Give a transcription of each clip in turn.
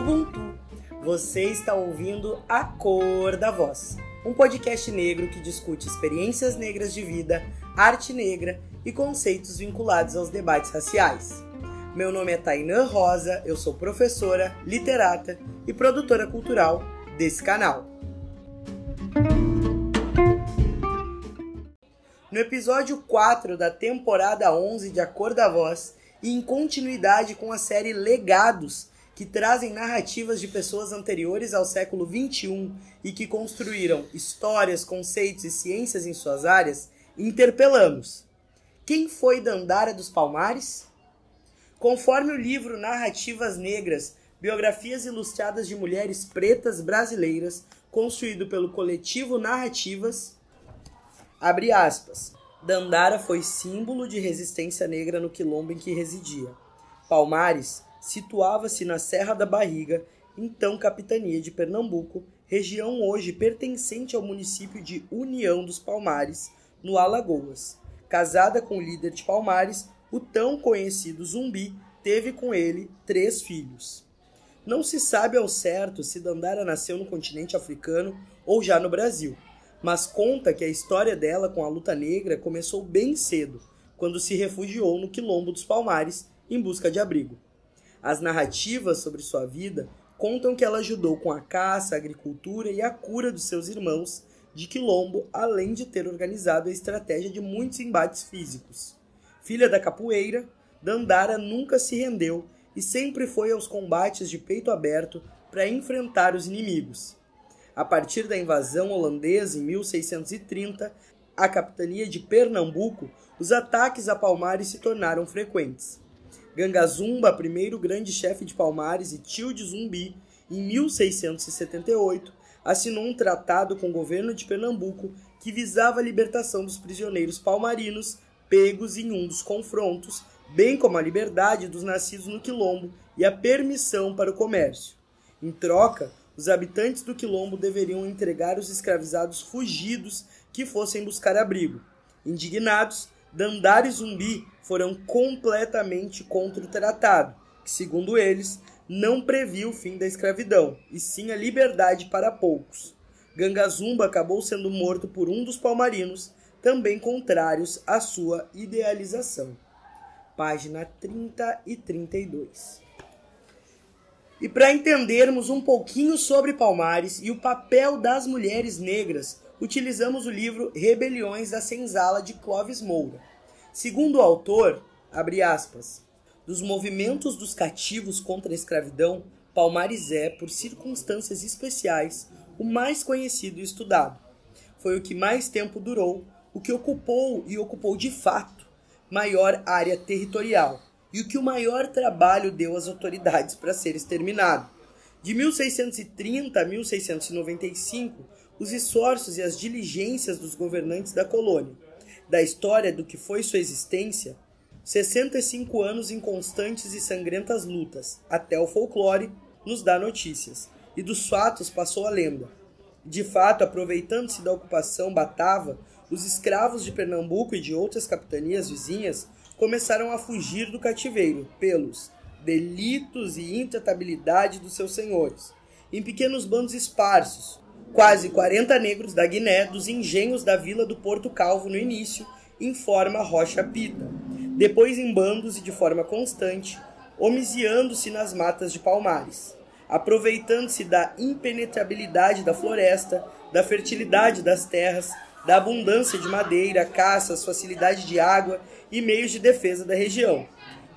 Ubuntu. Você está ouvindo A Cor da Voz, um podcast negro que discute experiências negras de vida, arte negra e conceitos vinculados aos debates raciais. Meu nome é Tainã Rosa, eu sou professora, literata e produtora cultural desse canal. No episódio 4 da temporada 11 de A Cor da Voz, e em continuidade com a série Legados, que trazem narrativas de pessoas anteriores ao século XXI e que construíram histórias, conceitos e ciências em suas áreas, interpelamos. Quem foi Dandara dos Palmares? Conforme o livro Narrativas Negras, Biografias Ilustradas de Mulheres Pretas Brasileiras, construído pelo coletivo Narrativas, abre aspas. Dandara foi símbolo de resistência negra no quilombo em que residia. Palmares situava-se na Serra da Barriga, então capitania de Pernambuco, região hoje pertencente ao município de União dos Palmares, no Alagoas. Casada com o líder de Palmares, o tão conhecido Zumbi teve com ele três filhos. Não se sabe ao certo se Dandara nasceu no continente africano ou já no Brasil mas conta que a história dela com a luta negra começou bem cedo, quando se refugiou no Quilombo dos Palmares em busca de abrigo. As narrativas sobre sua vida contam que ela ajudou com a caça, a agricultura e a cura dos seus irmãos de Quilombo, além de ter organizado a estratégia de muitos embates físicos. Filha da capoeira, Dandara nunca se rendeu e sempre foi aos combates de peito aberto para enfrentar os inimigos. A partir da invasão holandesa em 1630, a capitania de Pernambuco, os ataques a Palmares se tornaram frequentes. Gangazumba, primeiro grande chefe de Palmares e tio de Zumbi, em 1678, assinou um tratado com o governo de Pernambuco que visava a libertação dos prisioneiros palmarinos pegos em um dos confrontos, bem como a liberdade dos nascidos no quilombo e a permissão para o comércio. Em troca, os habitantes do quilombo deveriam entregar os escravizados fugidos que fossem buscar abrigo. Indignados, Dandara e Zumbi foram completamente contra o tratado, que, segundo eles, não previa o fim da escravidão, e sim a liberdade para poucos. Gangazumba acabou sendo morto por um dos palmarinos, também contrários à sua idealização. Página 30 e 32. E para entendermos um pouquinho sobre Palmares e o papel das mulheres negras, utilizamos o livro Rebeliões da Senzala de Clovis Moura. Segundo o autor, abre aspas, dos movimentos dos cativos contra a escravidão, Palmares é, por circunstâncias especiais, o mais conhecido e estudado. Foi o que mais tempo durou, o que ocupou e ocupou de fato maior área territorial e o que o maior trabalho deu às autoridades para ser exterminado. De 1630 a 1695, os esforços e as diligências dos governantes da colônia, da história do que foi sua existência, 65 anos em constantes e sangrentas lutas, até o folclore nos dá notícias, e dos fatos passou a lenda. De fato, aproveitando-se da ocupação batava, os escravos de Pernambuco e de outras capitanias vizinhas começaram a fugir do cativeiro pelos delitos e intratabilidade dos seus senhores, em pequenos bandos esparsos, quase 40 negros da Guiné, dos engenhos da vila do Porto Calvo no início, em forma rocha pita, depois em bandos e de forma constante, omisiando-se nas matas de palmares, aproveitando-se da impenetrabilidade da floresta, da fertilidade das terras, da abundância de madeira, caças, facilidade de água e meios de defesa da região.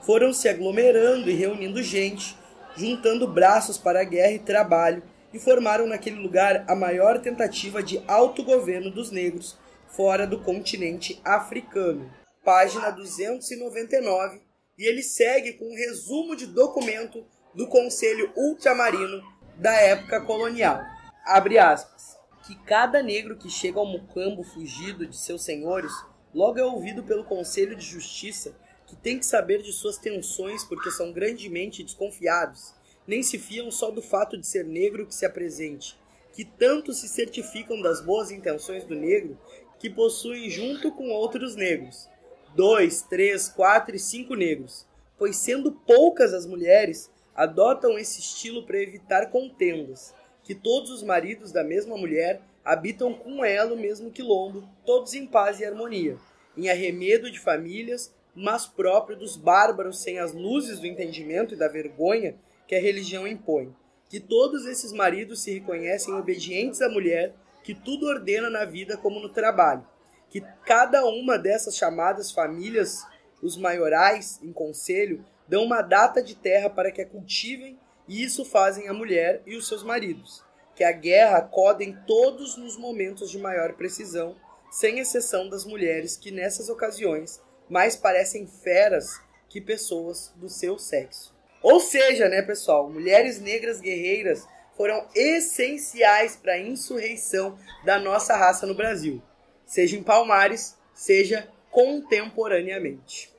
Foram se aglomerando e reunindo gente, juntando braços para a guerra e trabalho, e formaram naquele lugar a maior tentativa de autogoverno dos negros fora do continente africano. Página 299, e ele segue com um resumo de documento do Conselho Ultramarino da época colonial. Abre aspas. Que cada negro que chega ao mucambo fugido de seus senhores Logo é ouvido pelo Conselho de Justiça, que tem que saber de suas tensões porque são grandemente desconfiados. Nem se fiam só do fato de ser negro que se apresente, que tanto se certificam das boas intenções do negro que possuem junto com outros negros, dois, três, quatro e cinco negros, pois sendo poucas as mulheres, adotam esse estilo para evitar contendas, que todos os maridos da mesma mulher habitam com ela o mesmo quilombo, todos em paz e harmonia, em arremedo de famílias, mas próprio dos bárbaros sem as luzes do entendimento e da vergonha que a religião impõe. Que todos esses maridos se reconhecem obedientes à mulher, que tudo ordena na vida como no trabalho. Que cada uma dessas chamadas famílias, os maiorais, em conselho, dão uma data de terra para que a cultivem, e isso fazem a mulher e os seus maridos. Que a guerra acodem todos nos momentos de maior precisão, sem exceção das mulheres que nessas ocasiões mais parecem feras que pessoas do seu sexo. Ou seja, né, pessoal, mulheres negras guerreiras foram essenciais para a insurreição da nossa raça no Brasil, seja em Palmares, seja contemporaneamente.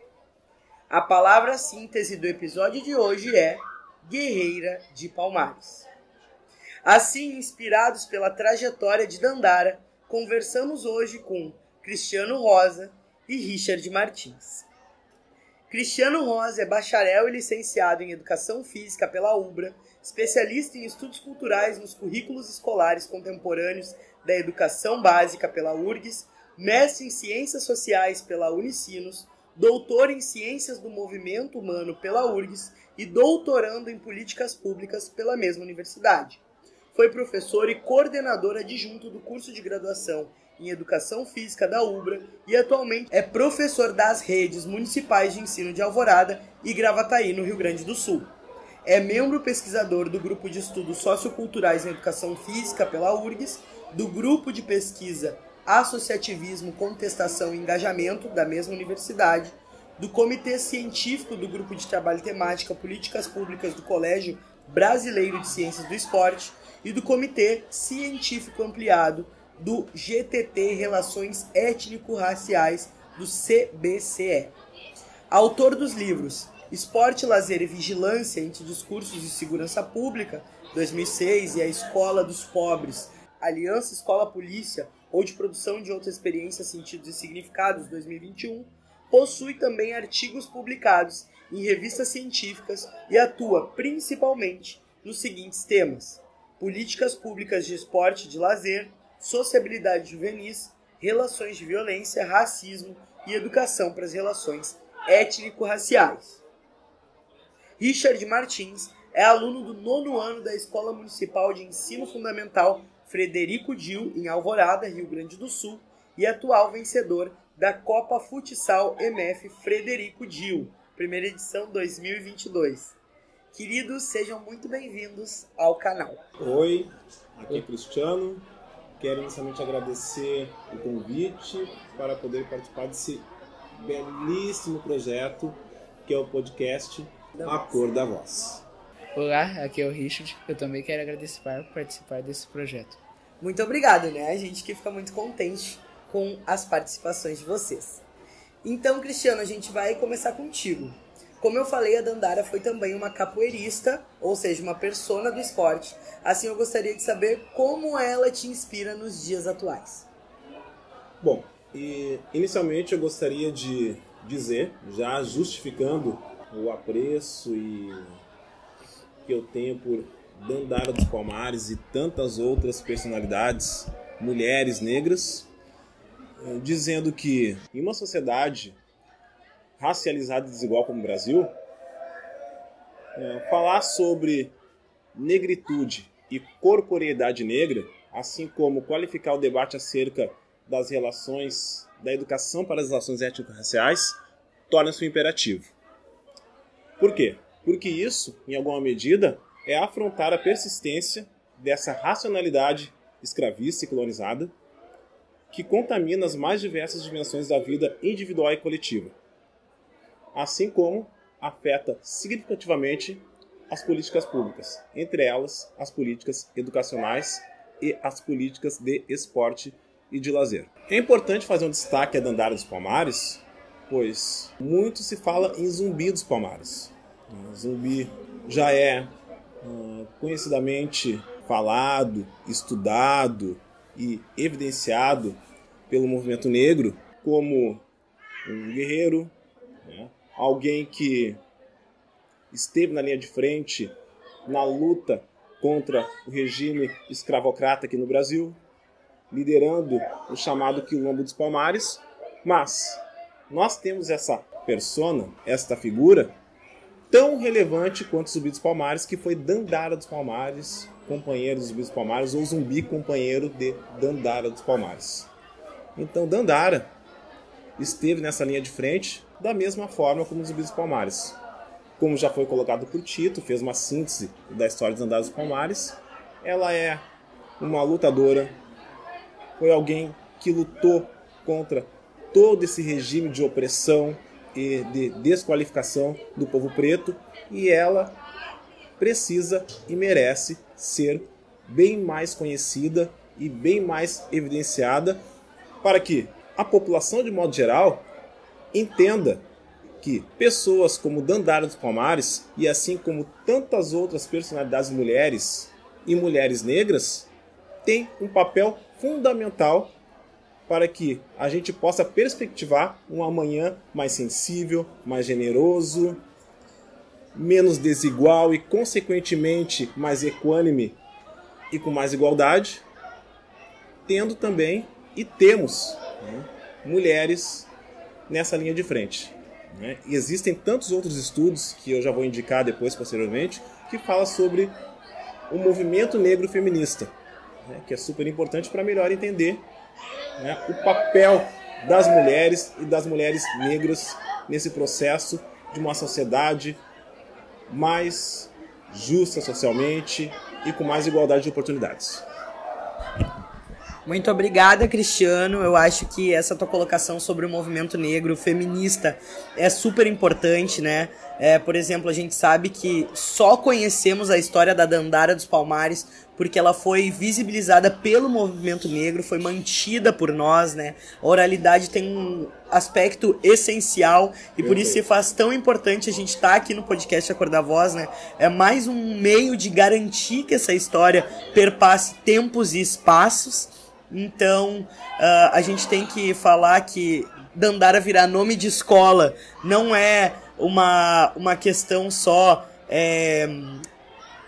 A palavra síntese do episódio de hoje é Guerreira de Palmares. Assim, inspirados pela trajetória de Dandara, conversamos hoje com Cristiano Rosa e Richard Martins. Cristiano Rosa é bacharel e licenciado em Educação Física pela UBRA, especialista em estudos culturais nos currículos escolares contemporâneos da Educação Básica pela URGS, mestre em Ciências Sociais pela Unicinos, doutor em Ciências do Movimento Humano pela URGS e doutorando em Políticas Públicas pela mesma universidade. Foi professor e coordenador adjunto do curso de graduação em Educação Física da UBRA e atualmente é professor das redes municipais de ensino de Alvorada e Gravataí, no Rio Grande do Sul. É membro pesquisador do Grupo de Estudos Socioculturais em Educação Física pela URGS, do Grupo de Pesquisa Associativismo, Contestação e Engajamento, da mesma universidade, do Comitê Científico do Grupo de Trabalho Temática Políticas Públicas do Colégio Brasileiro de Ciências do Esporte e do Comitê Científico Ampliado do GTT Relações Étnico-Raciais do CBCE. Autor dos livros Esporte, Lazer e Vigilância entre Discursos de Segurança Pública, 2006, e A Escola dos Pobres, Aliança Escola Polícia, ou de produção de outras experiências, sentidos e significados, 2021, possui também artigos publicados em revistas científicas e atua principalmente nos seguintes temas: políticas públicas de esporte e de lazer, sociabilidade juvenis, relações de violência, racismo e educação para as relações étnico-raciais. Richard Martins é aluno do nono ano da Escola Municipal de Ensino Fundamental Frederico Dil, em Alvorada, Rio Grande do Sul, e atual vencedor da Copa Futsal MF Frederico Dil, primeira edição 2022. Queridos, sejam muito bem-vindos ao canal. Oi, aqui é Cristiano. Quero inicialmente agradecer o convite para poder participar desse belíssimo projeto que é o podcast A Cor da Voz. Olá, aqui é o Richard. Eu também quero agradecer por participar desse projeto. Muito obrigado, né? A gente que fica muito contente com as participações de vocês. Então, Cristiano, a gente vai começar contigo. Como eu falei, a Dandara foi também uma capoeirista, ou seja, uma persona do esporte. Assim, eu gostaria de saber como ela te inspira nos dias atuais. Bom, inicialmente eu gostaria de dizer, já justificando o apreço e que eu tenho por Dandara dos Palmares e tantas outras personalidades, mulheres negras, eh, dizendo que em uma sociedade racializada e desigual como o Brasil, é, falar sobre negritude e corporeidade negra, assim como qualificar o debate acerca das relações da educação para as relações étnico-raciais, torna-se um imperativo. Por quê? Porque isso, em alguma medida, é afrontar a persistência dessa racionalidade escravista e colonizada que contamina as mais diversas dimensões da vida individual e coletiva, assim como afeta significativamente as políticas públicas, entre elas as políticas educacionais e as políticas de esporte e de lazer. É importante fazer um destaque a Dandara dos Palmares, pois muito se fala em Zumbi dos Palmares. Zumbi já é uh, conhecidamente falado, estudado e evidenciado pelo movimento negro como um guerreiro? Alguém que esteve na linha de frente na luta contra o regime escravocrata aqui no Brasil, liderando o chamado Quilombo dos Palmares, mas nós temos essa persona, esta figura, tão relevante quanto Zumbi dos Palmares, que foi Dandara dos Palmares, companheiro dos Zumbi dos Palmares, ou zumbi companheiro de Dandara dos Palmares. Então Dandara esteve nessa linha de frente da mesma forma como os Zumbi dos Palmares. Como já foi colocado por Tito, fez uma síntese da história dos Dandara dos Palmares. Ela é uma lutadora, foi alguém que lutou contra todo esse regime de opressão e de desqualificação do povo preto e ela precisa e merece ser bem mais conhecida e bem mais evidenciada para que a população de modo geral entenda que pessoas como Dandara dos Palmares e assim como tantas outras personalidades mulheres e mulheres negras têm um papel fundamental para que a gente possa perspectivar um amanhã mais sensível, mais generoso, menos desigual e, consequentemente, mais equânime e com mais igualdade, tendo também e temos né, mulheres nessa linha de frente. Né? E existem tantos outros estudos que eu já vou indicar depois, posteriormente, que fala sobre o movimento negro feminista, né? que é super importante para melhor entender né, o papel das mulheres e das mulheres negras nesse processo de uma sociedade mais justa socialmente e com mais igualdade de oportunidades. Muito obrigada, Cristiano. Eu acho que essa tua colocação sobre o movimento negro feminista é super importante, né? É, por exemplo, a gente sabe que só conhecemos a história da Dandara dos Palmares porque ela foi visibilizada pelo movimento negro, foi mantida por nós, né? A oralidade tem um aspecto essencial e por isso se faz tão importante a gente estar tá aqui no podcast Acordar Voz, né? É mais um meio de garantir que essa história perpasse tempos e espaços. Então, uh, a gente tem que falar que Dandara virar nome de escola não é uma, uma questão só é,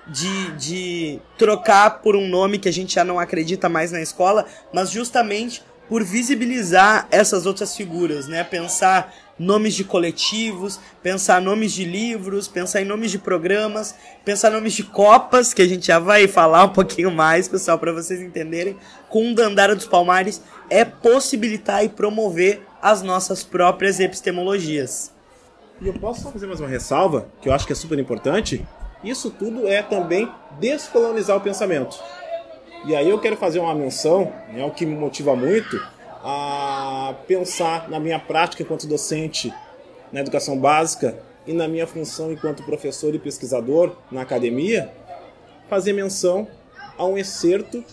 de, de trocar por um nome que a gente já não acredita mais na escola, mas justamente por visibilizar essas outras figuras, né? Pensar nomes de coletivos, pensar nomes de livros, pensar em nomes de programas, pensar nomes de copas, que a gente já vai falar um pouquinho mais, pessoal, para vocês entenderem. Com o Dandara dos Palmares é possibilitar e promover as nossas próprias epistemologias. E eu posso só fazer mais uma ressalva, que eu acho que é super importante, isso tudo é também descolonizar o pensamento. E aí eu quero fazer uma menção, é o que me motiva muito a pensar na minha prática enquanto docente na educação básica e na minha função enquanto professor e pesquisador na academia, fazer menção a um excerto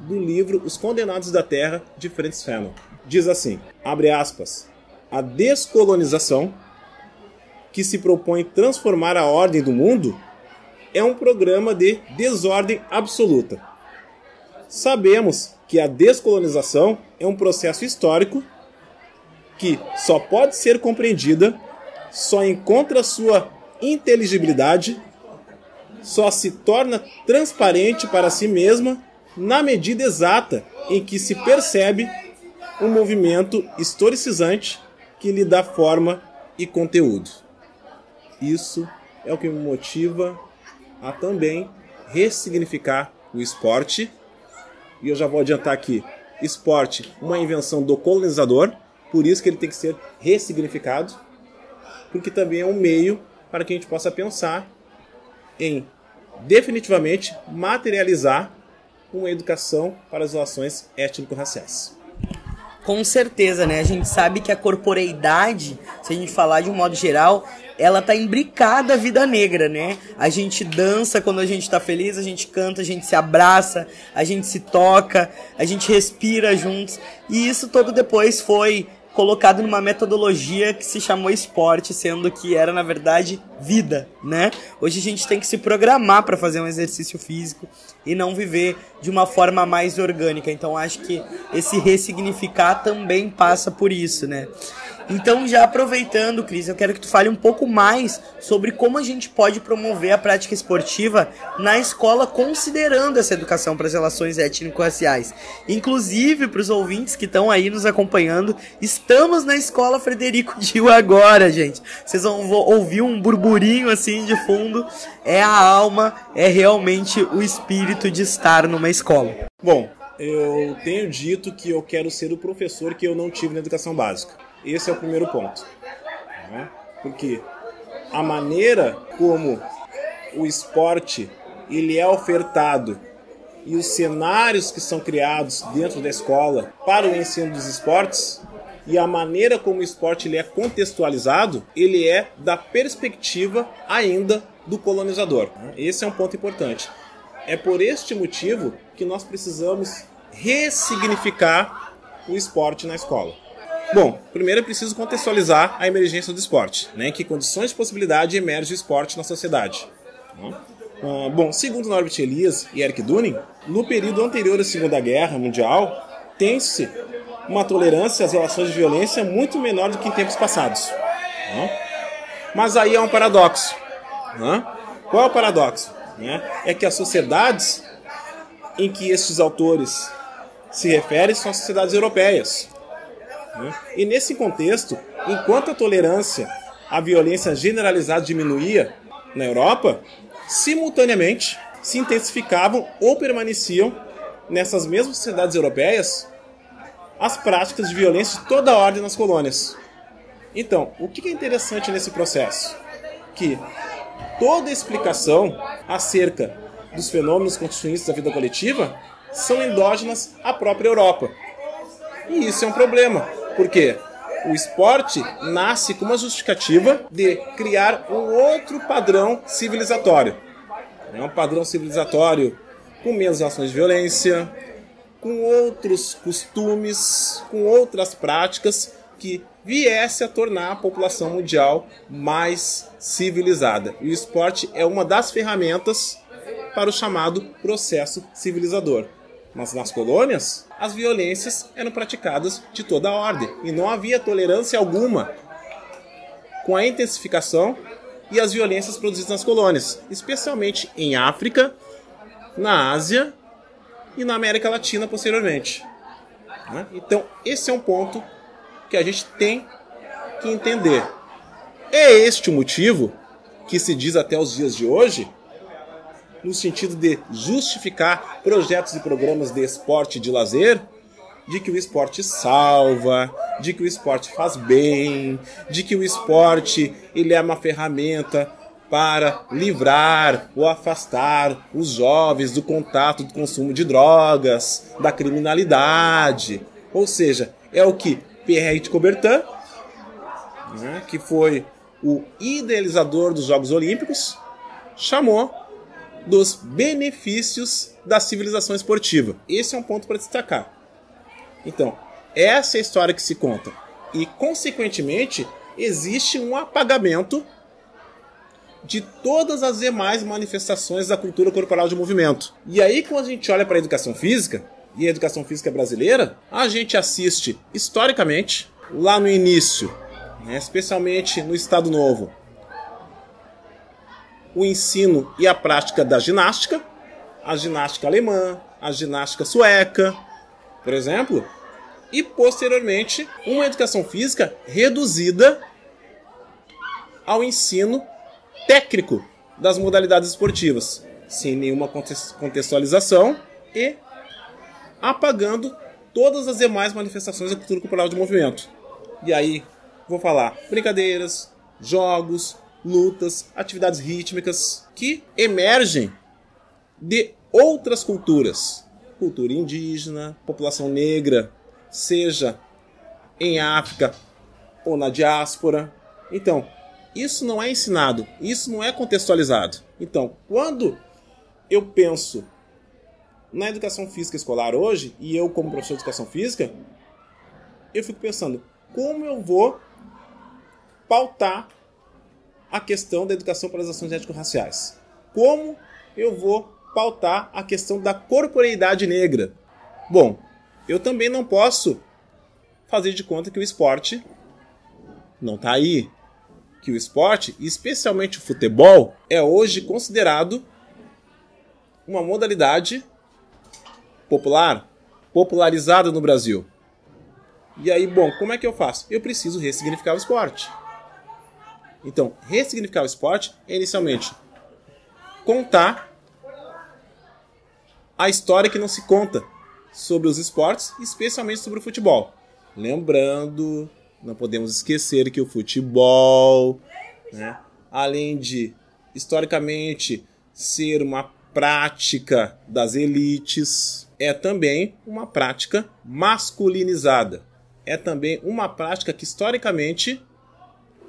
do livro Os Condenados da Terra de Francis Fanon. Diz assim, abre aspas, a descolonização que se propõe transformar a ordem do mundo é um programa de desordem absoluta. Sabemos que a descolonização é um processo histórico que só pode ser compreendida, só encontra sua inteligibilidade, só se torna transparente para si mesma na medida exata em que se percebe um movimento historicizante que lhe dá forma e conteúdo. Isso é o que me motiva a também ressignificar o esporte. E eu já vou adiantar aqui: esporte, uma invenção do colonizador, por isso que ele tem que ser ressignificado, porque também é um meio para que a gente possa pensar em definitivamente materializar uma educação para as relações étnico-raciais. Com certeza, né? A gente sabe que a corporeidade, se a gente falar de um modo geral, ela tá imbricada à vida negra, né? A gente dança quando a gente tá feliz, a gente canta, a gente se abraça, a gente se toca, a gente respira juntos. E isso todo depois foi colocado numa metodologia que se chamou esporte, sendo que era na verdade vida, né? Hoje a gente tem que se programar para fazer um exercício físico e não viver de uma forma mais orgânica. Então acho que esse ressignificar também passa por isso, né? Então, já aproveitando, Cris, eu quero que tu fale um pouco mais sobre como a gente pode promover a prática esportiva na escola, considerando essa educação para as relações étnico-raciais. Inclusive, para os ouvintes que estão aí nos acompanhando, estamos na escola Frederico Dio agora, gente. Vocês vão ouvir um burburinho assim de fundo. É a alma, é realmente o espírito de estar numa escola. Bom, eu tenho dito que eu quero ser o professor que eu não tive na educação básica. Esse é o primeiro ponto. Né? Porque a maneira como o esporte ele é ofertado e os cenários que são criados dentro da escola para o ensino dos esportes e a maneira como o esporte ele é contextualizado, ele é da perspectiva ainda do colonizador. Esse é um ponto importante. É por este motivo que nós precisamos ressignificar o esporte na escola. Bom, primeiro é preciso contextualizar a emergência do esporte, né? Que condições de possibilidade emerge o esporte na sociedade. Uh, bom, segundo Norbert Elias e Eric Dunning, no período anterior à Segunda Guerra Mundial, tem-se uma tolerância às relações de violência muito menor do que em tempos passados. Mas aí é um paradoxo. Qual é o paradoxo? É que as sociedades em que estes autores se referem são as sociedades europeias. Né? E nesse contexto, enquanto a tolerância à violência generalizada diminuía na Europa, simultaneamente se intensificavam ou permaneciam nessas mesmas sociedades europeias as práticas de violência de toda ordem nas colônias. Então, o que é interessante nesse processo? Que toda explicação acerca dos fenômenos constituintes da vida coletiva são endógenas à própria Europa. E isso é um problema, porque o esporte nasce com uma justificativa de criar um outro padrão civilizatório. É um padrão civilizatório com menos ações de violência, com outros costumes, com outras práticas que viesse a tornar a população mundial mais civilizada. E o esporte é uma das ferramentas para o chamado processo civilizador. Mas nas colônias, as violências eram praticadas de toda a ordem e não havia tolerância alguma com a intensificação e as violências produzidas nas colônias, especialmente em África, na Ásia e na América Latina posteriormente. Né? Então, esse é um ponto que a gente tem que entender. É este o motivo que se diz até os dias de hoje no sentido de justificar projetos e programas de esporte de lazer, de que o esporte salva, de que o esporte faz bem, de que o esporte ele é uma ferramenta para livrar ou afastar os jovens do contato do consumo de drogas, da criminalidade. Ou seja, é o que Pierre de Coubertin, né, que foi o idealizador dos Jogos Olímpicos, chamou dos benefícios da civilização esportiva. Esse é um ponto para destacar. Então, essa é a história que se conta. E, consequentemente, existe um apagamento de todas as demais manifestações da cultura corporal de movimento. E aí, quando a gente olha para a educação física, e a educação física brasileira, a gente assiste historicamente, lá no início, né, especialmente no Estado Novo, o ensino e a prática da ginástica, a ginástica alemã, a ginástica sueca, por exemplo, e posteriormente uma educação física reduzida ao ensino técnico das modalidades esportivas, sem nenhuma contextualização e apagando todas as demais manifestações da cultura corporal de movimento. E aí, vou falar brincadeiras, jogos, lutas, atividades rítmicas que emergem de outras culturas. Cultura indígena, população negra, seja em África ou na diáspora. Então, isso não é ensinado, isso não é contextualizado. Então, quando eu penso na educação física escolar hoje, e eu como professor de educação física, eu fico pensando, como eu vou pautar a questão da educação para as ações étnico-raciais? Como eu vou pautar a questão da corporeidade negra? Bom, eu também não posso fazer de conta que o esporte não está aí que o esporte, especialmente o futebol, é hoje considerado uma modalidade popular, popularizada no Brasil. E aí, bom, como é que eu faço? Eu preciso ressignificar o esporte. Então, ressignificar o esporte é inicialmente contar a história que não se conta sobre os esportes, especialmente sobre o futebol. Lembrando, não podemos esquecer que o futebol, né, além de historicamente ser uma prática das elites, é também uma prática masculinizada. É também uma prática que historicamente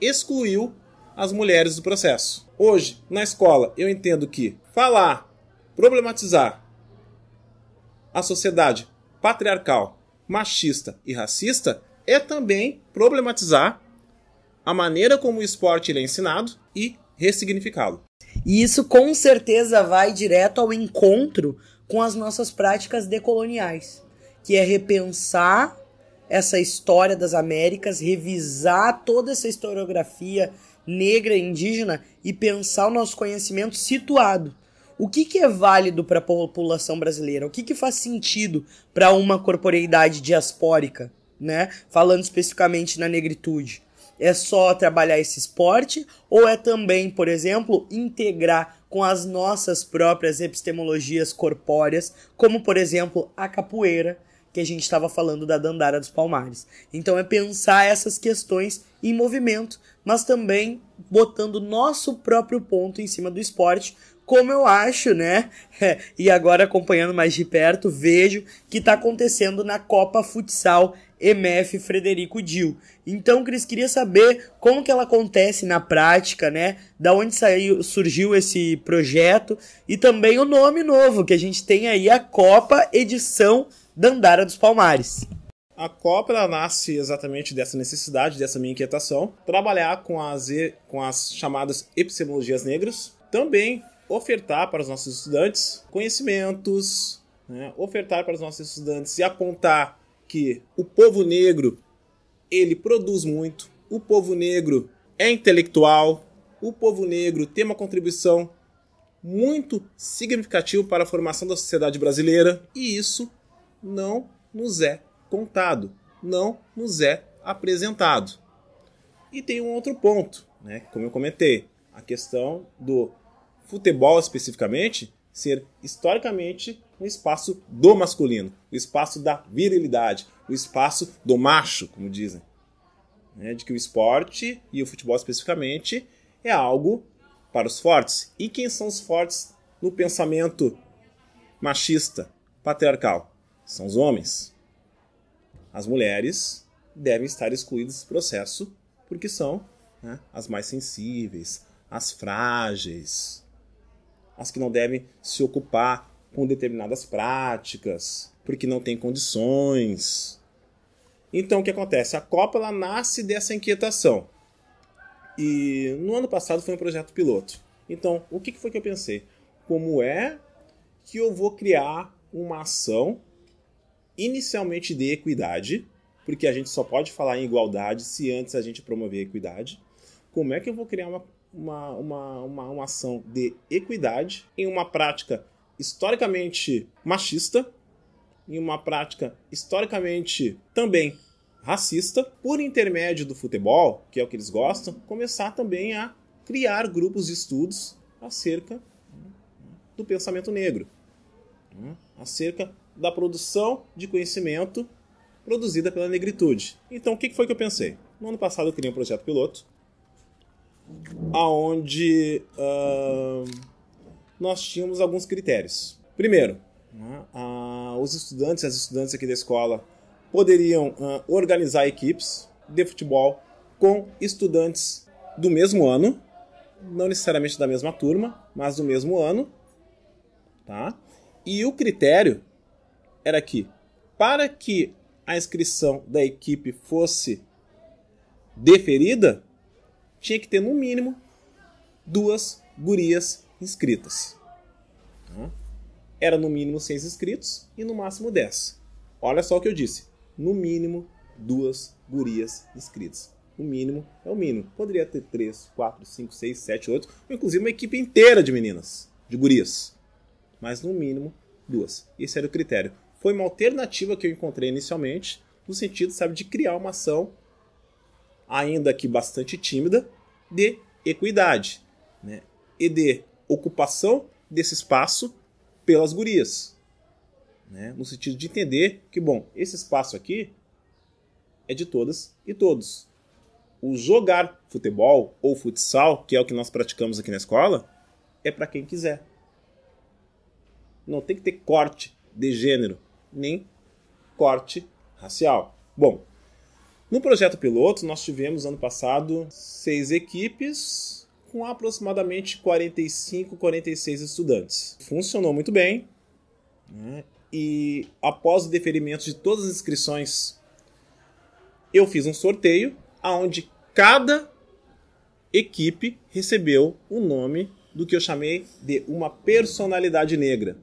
excluiu as mulheres do processo. Hoje, na escola, eu entendo que falar, problematizar a sociedade patriarcal, machista e racista é também problematizar a maneira como o esporte é ensinado e ressignificá-lo. E isso com certeza vai direto ao encontro com as nossas práticas decoloniais, que é repensar essa história das Américas, revisar toda essa historiografia negra e indígena e pensar o nosso conhecimento situado. O que, que é válido para a população brasileira? O que, que faz sentido para uma corporeidade diaspórica, né? Falando especificamente na negritude. É só trabalhar esse esporte ou é também, por exemplo, integrar com as nossas próprias epistemologias corpóreas, como por exemplo a capoeira, que a gente estava falando da Dandara dos Palmares. Então é pensar essas questões em movimento, mas também botando nosso próprio ponto em cima do esporte, como eu acho, né? e agora acompanhando mais de perto, vejo que está acontecendo na Copa Futsal MF Frederico Dil. Então, Cris, queria saber como que ela acontece na prática, né? Da onde saiu, surgiu esse projeto e também o nome novo que a gente tem aí, a Copa Edição Dandara dos Palmares. A Copa nasce exatamente dessa necessidade, dessa minha inquietação, trabalhar com as, com as chamadas epistemologias negras, também ofertar para os nossos estudantes conhecimentos, né? ofertar para os nossos estudantes e apontar que o povo negro ele produz muito, o povo negro é intelectual, o povo negro tem uma contribuição muito significativa para a formação da sociedade brasileira e isso não nos é contado, não nos é apresentado. E tem um outro ponto, né? Como eu comentei, a questão do futebol especificamente ser historicamente um espaço do masculino, o espaço da virilidade, o espaço do macho, como dizem. Né? De que o esporte e o futebol especificamente é algo para os fortes. E quem são os fortes no pensamento machista, patriarcal? são os homens. As mulheres devem estar excluídas desse processo porque são né, as mais sensíveis, as frágeis, as que não devem se ocupar com determinadas práticas, porque não têm condições. Então o que acontece? A Copa ela nasce dessa inquietação. E no ano passado foi um projeto piloto. Então, o que foi que eu pensei? Como é que eu vou criar uma ação inicialmente de equidade, porque a gente só pode falar em igualdade se antes a gente promover a equidade. Como é que eu vou criar uma, uma, uma, uma, uma ação de equidade em uma prática historicamente machista, em uma prática historicamente também racista, por intermédio do futebol, que é o que eles gostam, começar também a criar grupos de estudos acerca do pensamento negro, né? acerca da produção de conhecimento produzida pela negritude. Então, o que foi que eu pensei? No ano passado eu criei um projeto piloto, aonde uh, nós tínhamos alguns critérios. Primeiro, uh, os estudantes as estudantes aqui da escola poderiam uh, organizar equipes de futebol com estudantes do mesmo ano, não necessariamente da mesma turma, mas do mesmo ano, tá? E o critério era que, para que a inscrição da equipe fosse deferida, tinha que ter no mínimo duas gurias inscritas. Era no mínimo seis inscritos e no máximo dez. Olha só o que eu disse: no mínimo duas gurias inscritas. O mínimo é o mínimo. Poderia ter 3, 4, 5, 6, 7, 8, ou inclusive uma equipe inteira de meninas, de gurias. Mas no mínimo, duas. Esse era o critério. Foi uma alternativa que eu encontrei inicialmente, no sentido, sabe, de criar uma ação, ainda que bastante tímida, de equidade né? e de ocupação desse espaço pelas gurias. Né? No sentido de entender que, bom, esse espaço aqui é de todas e todos. O jogar futebol ou futsal, que é o que nós praticamos aqui na escola, é para quem quiser. Não tem que ter corte de gênero, nem corte racial. Bom, no projeto piloto, nós tivemos ano passado seis equipes com aproximadamente 45, 46 estudantes. Funcionou muito bem. Né? E após o deferimento de todas as inscrições, eu fiz um sorteio onde cada equipe recebeu o nome do que eu chamei de uma personalidade negra.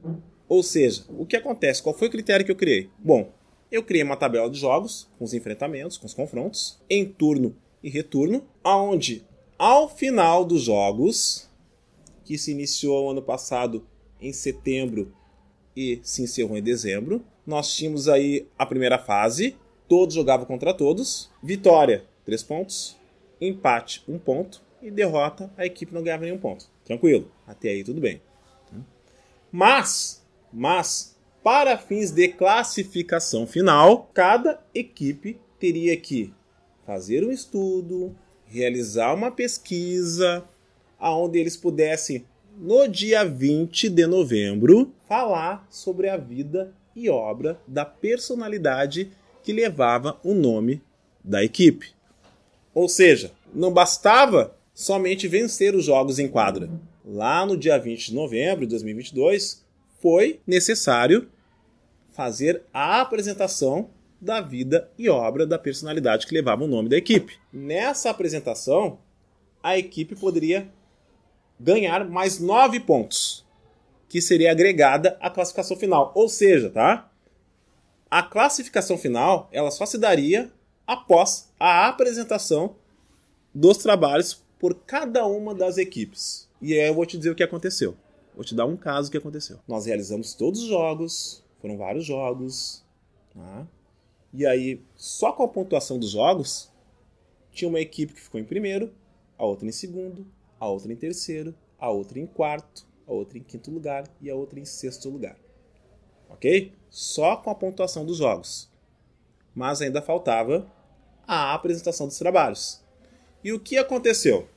Ou seja, o que acontece? Qual foi o critério que eu criei? Bom, eu criei uma tabela de jogos, com os enfrentamentos, com os confrontos, em turno e retorno, aonde ao final dos jogos, que se iniciou ano passado em setembro e se encerrou em dezembro, nós tínhamos aí a primeira fase, todos jogavam contra todos, vitória, 3 pontos, empate, 1 um ponto, e derrota, a equipe não ganhava nenhum ponto. Tranquilo, até aí tudo bem. Mas, mas para fins de classificação final, cada equipe teria que fazer um estudo, realizar uma pesquisa, aonde eles pudessem, no dia 20 de novembro, falar sobre a vida e obra da personalidade que levava o nome da equipe. Ou seja, não bastava somente vencer os jogos em quadra. Lá no dia 20 de novembro de 2022, foi necessário fazer a apresentação da vida e obra da personalidade que levava o nome da equipe. Nessa apresentação, a equipe poderia ganhar mais nove pontos, que seria agregada à classificação final. Ou seja, tá? A classificação final ela só se daria após a apresentação dos trabalhos por cada uma das equipes. E aí eu vou te dizer o que aconteceu. Vou te dar um caso que aconteceu. Nós realizamos todos os jogos, foram vários jogos. Tá? E aí, só com a pontuação dos jogos, tinha uma equipe que ficou em primeiro, a outra em segundo, a outra em terceiro, a outra em quarto, a outra em quinto lugar e a outra em sexto lugar. Ok? Só com a pontuação dos jogos. Mas ainda faltava a apresentação dos trabalhos. E o que aconteceu?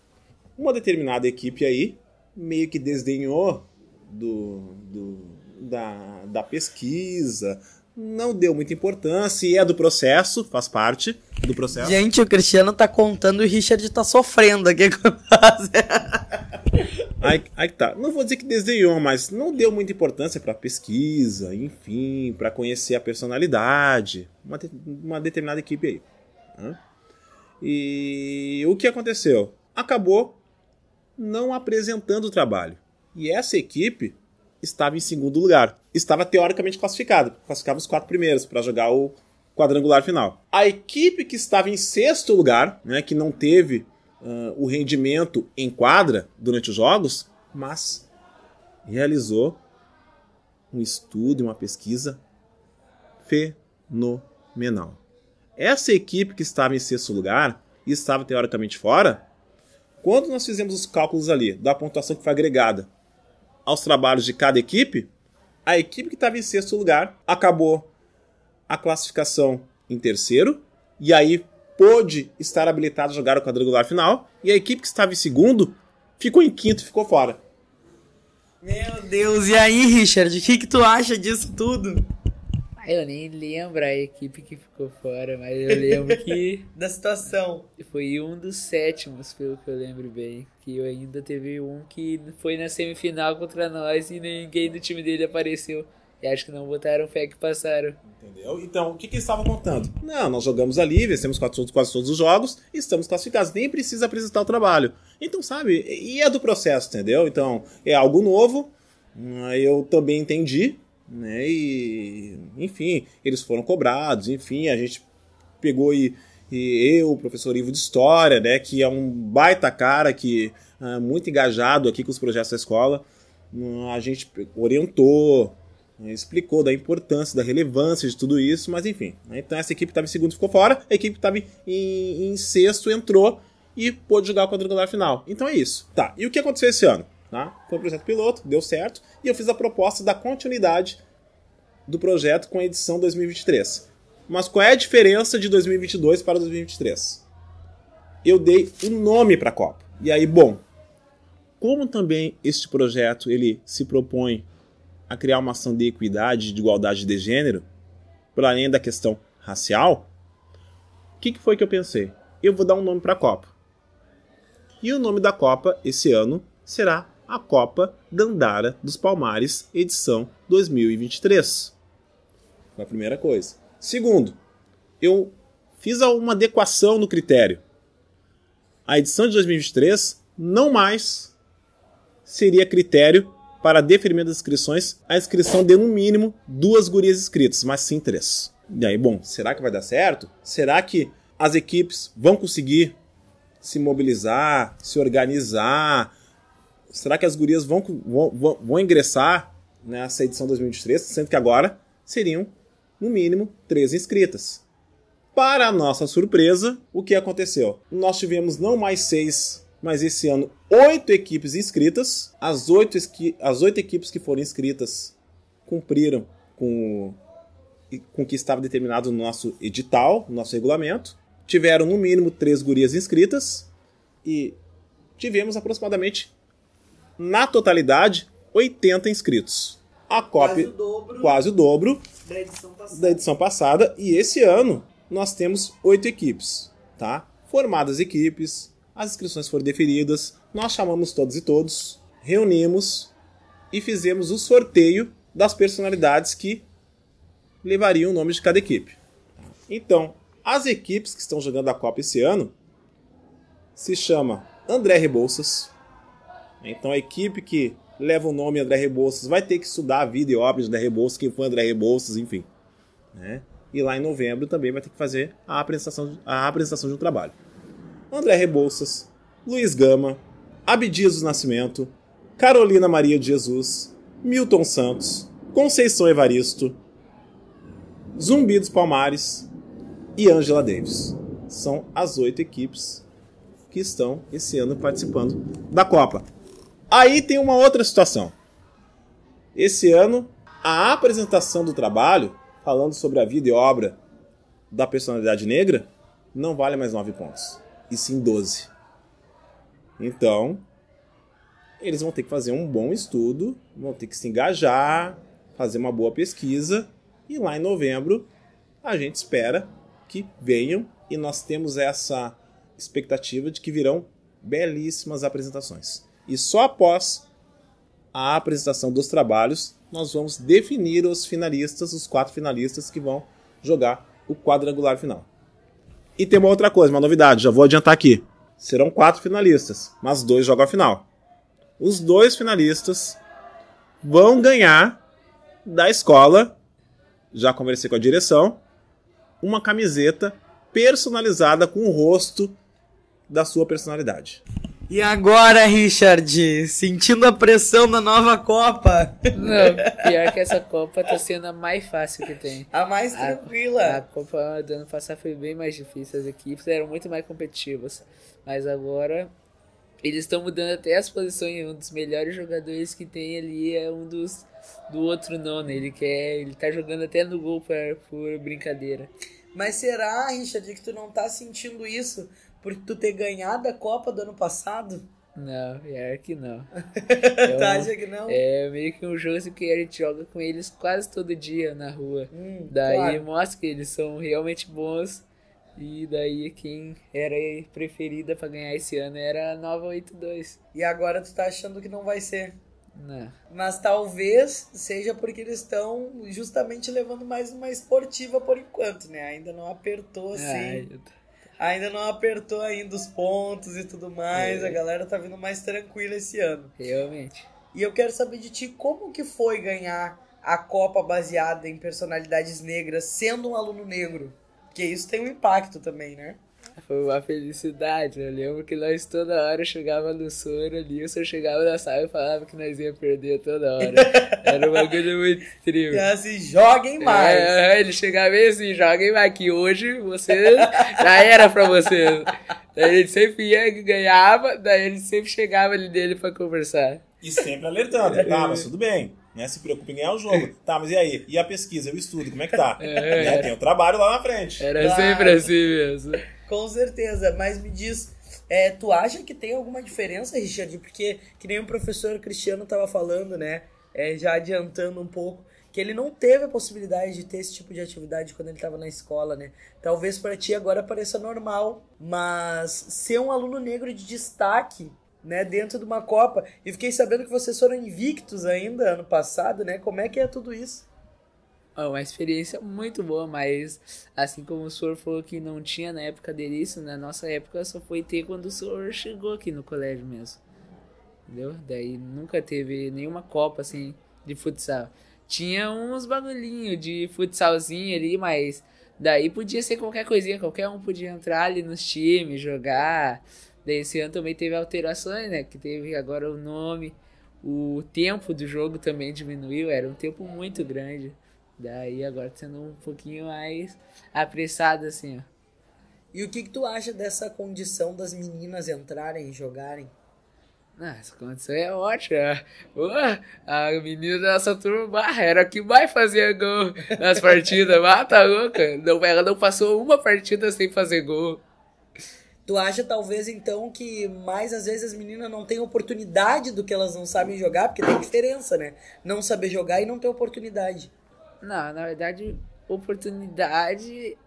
Uma determinada equipe aí meio que desdenhou do, do, da, da pesquisa, não deu muita importância e é do processo, faz parte do processo. Gente, o Cristiano tá contando e o Richard tá sofrendo aqui com aí, aí tá. Não vou dizer que desdenhou, mas não deu muita importância para pesquisa, enfim, para conhecer a personalidade, uma, uma determinada equipe aí. Né? E o que aconteceu? Acabou não apresentando o trabalho. E essa equipe estava em segundo lugar. Estava teoricamente classificado, classificava os quatro primeiros para jogar o quadrangular final. A equipe que estava em sexto lugar, né, que não teve uh, o rendimento em quadra durante os jogos, mas realizou um estudo, uma pesquisa fenomenal. Essa equipe que estava em sexto lugar e estava teoricamente fora, quando nós fizemos os cálculos ali da pontuação que foi agregada aos trabalhos de cada equipe, a equipe que estava em sexto lugar acabou a classificação em terceiro e aí pôde estar habilitado a jogar o quadrangular final e a equipe que estava em segundo ficou em quinto e ficou fora. Meu Deus, e aí, Richard, o que, que tu acha disso tudo? Eu nem lembro a equipe que ficou fora, mas eu lembro que. da situação. Foi um dos sétimos, pelo que eu lembro bem. Que eu ainda teve um que foi na semifinal contra nós e ninguém do time dele apareceu. E acho que não botaram fé que passaram. Entendeu? Então, o que, que eles estavam contando? Não, nós jogamos ali, vencemos quase, quase todos os jogos e estamos classificados. Nem precisa apresentar o trabalho. Então, sabe, e é do processo, entendeu? Então, é algo novo. Eu também entendi, né? E, enfim, eles foram cobrados, enfim, a gente pegou e, e eu, o professor Ivo de História, né, que é um baita cara que é muito engajado aqui com os projetos da escola, hum, a gente orientou, explicou da importância, da relevância de tudo isso, mas enfim. Né, então essa equipe estava em segundo ficou fora, a equipe estava em, em sexto entrou e pôde jogar o quadrangular final. Então é isso. Tá, e o que aconteceu esse ano? Tá? Foi um projeto piloto, deu certo, e eu fiz a proposta da continuidade do projeto com a edição 2023. Mas qual é a diferença de 2022 para 2023? Eu dei um nome para a Copa. E aí, bom, como também este projeto ele se propõe a criar uma ação de equidade, de igualdade de gênero, para além da questão racial, o que, que foi que eu pensei? Eu vou dar um nome para a Copa. E o nome da Copa esse ano será a Copa Dandara dos Palmares, edição 2023. Foi a primeira coisa. Segundo, eu fiz uma adequação no critério. A edição de 2023 não mais seria critério para deferimento das inscrições a inscrição de no mínimo duas gurias inscritas, mas sim três. E aí, bom, será que vai dar certo? Será que as equipes vão conseguir se mobilizar, se organizar? Será que as gurias vão, vão, vão ingressar nessa edição 2023, sendo que agora seriam no mínimo três inscritas. Para nossa surpresa, o que aconteceu? Nós tivemos não mais seis, mas esse ano oito equipes inscritas. As oito, as oito equipes que foram inscritas cumpriram com, com o que estava determinado no nosso edital, no nosso regulamento. Tiveram no mínimo três gurias inscritas e tivemos aproximadamente, na totalidade, 80 inscritos. A cópia Quase o dobro. quase o dobro Da edição passada. da edição passada e esse ano nós temos oito equipes, tá? Formadas equipes, as inscrições foram deferidas, nós chamamos todos e todos, reunimos e fizemos o sorteio das personalidades que levariam o nome de cada equipe. Então, as equipes que estão jogando a Copa esse ano se chama André Rebouças. Então, a equipe que leva o nome André Rebouças vai ter que estudar a vida e obra de André Rebouças, quem foi André Rebouças, enfim. Né? E lá em novembro também vai ter que fazer a apresentação, a apresentação de um trabalho. André Rebouças, Luiz Gama, Abdias do Nascimento, Carolina Maria de Jesus, Milton Santos, Conceição Evaristo, Zumbi dos Palmares e Angela Davis. São as oito equipes que estão esse ano participando da Copa. Aí tem uma outra situação. Esse ano, a apresentação do trabalho, falando sobre a vida e obra da personalidade negra, não vale mais 9 pontos, e sim 12. Então, eles vão ter que fazer um bom estudo, vão ter que se engajar, fazer uma boa pesquisa, e lá em novembro a gente espera que venham e nós temos essa expectativa de que virão belíssimas apresentações. E só após a apresentação dos trabalhos, nós vamos definir os finalistas, os quatro finalistas que vão jogar o quadrangular final. E tem uma outra coisa, uma novidade, já vou adiantar aqui. Serão quatro finalistas, mas dois jogam a final. Os dois finalistas vão ganhar da escola, já conversei com a direção, uma camiseta personalizada com o rosto da sua personalidade. E agora, Richard, sentindo a pressão da nova Copa, Não, pior que essa Copa tá sendo a mais fácil que tem. a mais A, tranquila. a Copa do ano passado foi bem mais difícil, as equipes eram muito mais competitivas. Mas agora eles estão mudando até as posições. Um dos melhores jogadores que tem ali é um dos do outro nono. Ele quer. Ele tá jogando até no gol por, por brincadeira. Mas será, Richard, que tu não tá sentindo isso por tu ter ganhado a Copa do ano passado? Não, pior que não. tu acha que não? É meio que um jogo assim, que a gente joga com eles quase todo dia na rua. Hum, Daí claro. mostra que eles são realmente bons. E daí quem era preferida pra ganhar esse ano era a Nova 82. E agora tu tá achando que não vai ser. Não. Mas talvez seja porque eles estão justamente levando mais uma esportiva por enquanto, né? Ainda não apertou assim. Ai, eu- Ainda não apertou ainda os pontos e tudo mais. É. A galera tá vindo mais tranquila esse ano. realmente. E eu quero saber de ti como que foi ganhar a Copa baseada em personalidades negras sendo um aluno negro. Porque isso tem um impacto também, né? Foi uma felicidade. Eu lembro que nós toda hora chegava no soro ali, o senhor chegava na sala e falava que nós ia perder toda hora. Era um bagulho muito trio. E assim, joguem mais. É, ele chegava bem assim, joguem mais que hoje você já era pra vocês. Daí ele sempre ia, ganhava, daí ele sempre chegava ali dele pra conversar. E sempre alertando. Tá, mas tudo bem. Né? Se preocupe em ganhar o jogo. Tá, mas e aí? E a pesquisa, o estudo, como é que tá? É. Né? Tem o trabalho lá na frente. Era sempre assim mesmo. Com certeza, mas me diz, é, tu acha que tem alguma diferença, Richard? Porque, que nem o professor Cristiano tava falando, né? É, já adiantando um pouco, que ele não teve a possibilidade de ter esse tipo de atividade quando ele estava na escola, né? Talvez para ti agora pareça normal, mas ser um aluno negro de destaque, né, dentro de uma Copa, e fiquei sabendo que vocês foram invictos ainda ano passado, né? Como é que é tudo isso? É uma experiência muito boa, mas assim como o senhor falou que não tinha na época dele isso, na nossa época só foi ter quando o senhor chegou aqui no colégio mesmo. Entendeu? Daí nunca teve nenhuma Copa assim de futsal. Tinha uns bagulhinhos de futsalzinho ali, mas daí podia ser qualquer coisinha, qualquer um podia entrar ali nos times, jogar. Daí esse ano também teve alterações, né? Que teve agora o nome, o tempo do jogo também diminuiu, era um tempo muito grande. Daí agora tá sendo um pouquinho mais apressado assim, ó. E o que, que tu acha dessa condição das meninas entrarem e jogarem? Ah, essa condição é ótima. Pô, a menina da nossa turma bah, era que mais fazia gol nas partidas. Ah, tá louca. Não, ela não passou uma partida sem fazer gol. Tu acha talvez então que mais às vezes as meninas não têm oportunidade do que elas não sabem jogar, porque tem diferença, né? Não saber jogar e não ter oportunidade. Não, na verdade, oportunidade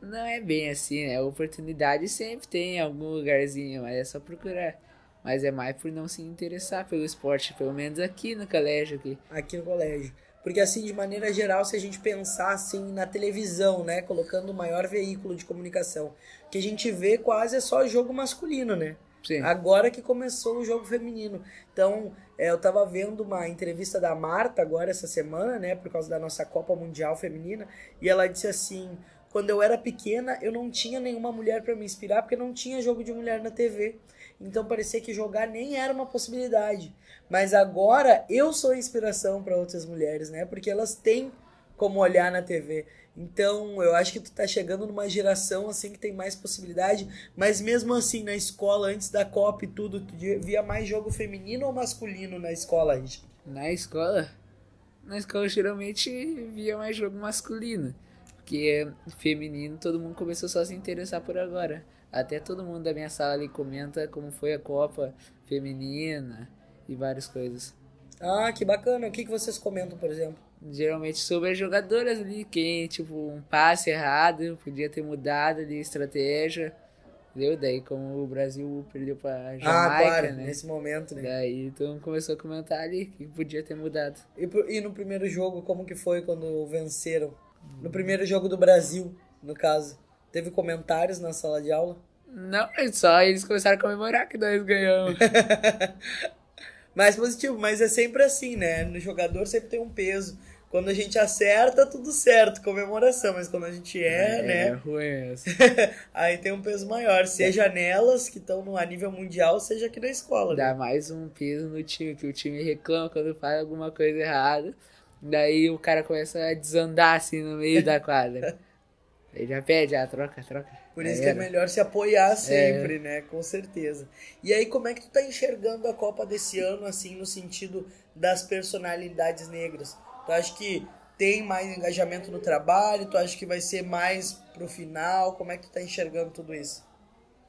não é bem assim, né? Oportunidade sempre tem em algum lugarzinho, mas é só procurar. Mas é mais por não se interessar pelo esporte, pelo menos aqui no colégio aqui. aqui no colégio. Porque assim, de maneira geral, se a gente pensar assim na televisão, né, colocando o maior veículo de comunicação, que a gente vê quase é só jogo masculino, né? Sim. Agora que começou o jogo feminino. Então, é, eu tava vendo uma entrevista da Marta agora essa semana, né, por causa da nossa Copa Mundial Feminina, e ela disse assim: quando eu era pequena, eu não tinha nenhuma mulher para me inspirar, porque não tinha jogo de mulher na TV. Então parecia que jogar nem era uma possibilidade. Mas agora eu sou inspiração para outras mulheres, né? Porque elas têm como olhar na TV. Então, eu acho que tu tá chegando numa geração assim que tem mais possibilidade, mas mesmo assim na escola antes da Copa e tudo, tu via mais jogo feminino ou masculino na escola, Richard? Na escola? Na escola geralmente via mais jogo masculino. Porque feminino todo mundo começou só a se interessar por agora. Até todo mundo da minha sala ali comenta como foi a Copa Feminina e várias coisas. Ah, que bacana. O que, que vocês comentam, por exemplo? Geralmente sobre as jogadoras ali, quem, tipo, um passe errado, podia ter mudado ali a estratégia. Entendeu? Daí como o Brasil perdeu pra Jamaica, ah, claro, né? nesse momento, né? Daí mundo começou a comentar ali que podia ter mudado. E, e no primeiro jogo, como que foi quando venceram? No primeiro jogo do Brasil, no caso. Teve comentários na sala de aula? Não, só eles começaram a comemorar que nós ganhamos. Mais positivo, mas é sempre assim, né? No jogador sempre tem um peso. Quando a gente acerta, tudo certo, comemoração. Mas quando a gente é, É né? ruim essa. Aí tem um peso maior. Seja nelas, que estão a nível mundial, seja aqui na escola. Dá Né? mais um peso no time, que o time reclama quando faz alguma coisa errada. Daí o cara começa a desandar assim no meio da quadra. Aí já pede, ah, troca, troca. Por isso que é melhor se apoiar sempre, né? Com certeza. E aí, como é que tu tá enxergando a Copa desse ano, assim, no sentido das personalidades negras? Tu acha que tem mais engajamento no trabalho? Tu acha que vai ser mais pro final? Como é que tu tá enxergando tudo isso?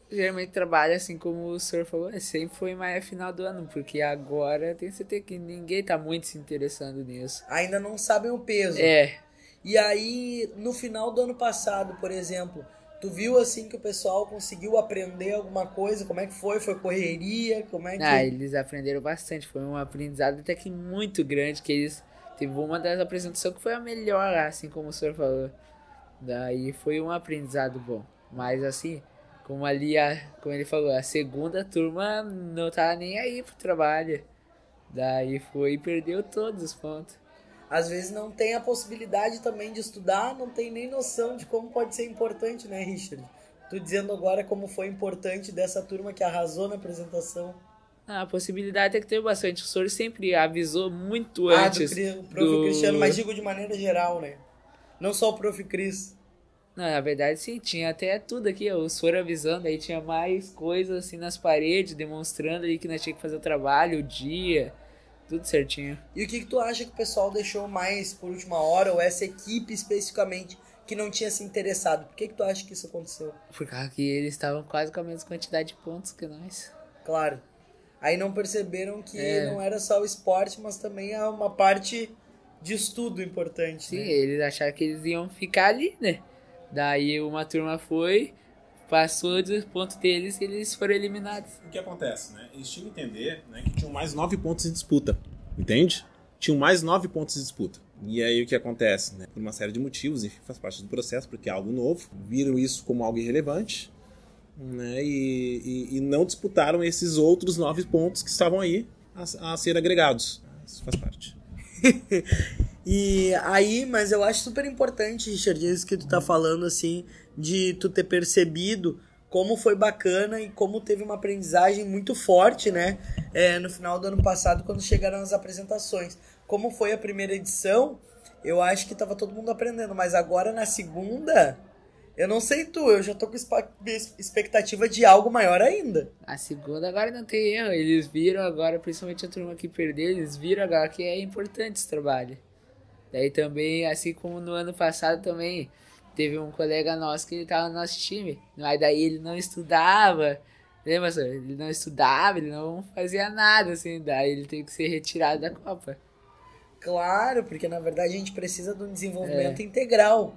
Geralmente trabalha assim como o senhor falou, é, sempre foi mais final do ano, porque agora tem certeza que ninguém tá muito se interessando nisso. Ainda não sabem o peso. É, E aí, no final do ano passado, por exemplo, tu viu assim que o pessoal conseguiu aprender alguma coisa? Como é que foi? Foi correria? Como é que. ah, eles aprenderam bastante, foi um aprendizado até que muito grande, que eles teve uma das apresentações que foi a melhor, assim como o senhor falou. Daí foi um aprendizado bom. Mas assim, como ali a, como ele falou, a segunda turma não tava nem aí pro trabalho. Daí foi e perdeu todos os pontos. às vezes não tem a possibilidade também de estudar, não tem nem noção de como pode ser importante, né, Richard? Tu dizendo agora como foi importante dessa turma que arrasou na apresentação. Ah, a possibilidade é que teve bastante. O senhor sempre avisou muito Ah, antes. Cri- prof. do- Cristiano, mas digo de maneira geral, né? Não só o prof. Cris. Não, na verdade sim, tinha até tudo aqui, ó, o senhor avisando, aí tinha mais coisas assim nas paredes, demonstrando ali que nós tínhamos que fazer o trabalho, o dia, tudo certinho. E o que, que tu acha que o pessoal deixou mais por última hora, ou essa equipe especificamente, que não tinha se interessado? Por que, que tu acha que isso aconteceu? Por causa que eles estavam quase com a mesma quantidade de pontos que nós. Claro. Aí não perceberam que É. não era só o esporte, mas também é uma parte de estudo importante. Sim, né? eles acharam que eles iam ficar ali, né? Daí uma turma foi, passou dos pontos deles e eles foram eliminados. O que acontece, né? Eles tinham que entender né, que tinham mais nove pontos em disputa. Entende? Tinham mais nove pontos em disputa. E aí o que acontece, né? Por uma série de motivos, enfim, faz parte do processo, porque é algo novo, viram isso como algo irrelevante, né? E, e- e não disputaram esses outros nove pontos que estavam aí a, a ser agregados. Isso faz parte. E aí, mas eu acho super importante, Richard, isso que tu tá falando, assim, de tu ter percebido como foi bacana e como teve uma aprendizagem muito forte, né? É, no final do ano passado, quando chegaram as apresentações. Como foi a primeira edição, eu acho que tava todo mundo aprendendo, mas agora na segunda, eu não sei tu, eu já tô com expectativa de algo maior ainda. A segunda agora não tem erro, eles viram agora, principalmente a turma que perdeu, eles viram agora que é importante esse trabalho. Daí também, assim como no ano passado também, teve um colega nosso que ele tava no nosso time, mas daí ele não estudava, lembra senhor? Ele não estudava, ele não fazia nada, assim, daí ele tem que ser retirado da Copa. Claro, porque na verdade a gente precisa de um desenvolvimento integral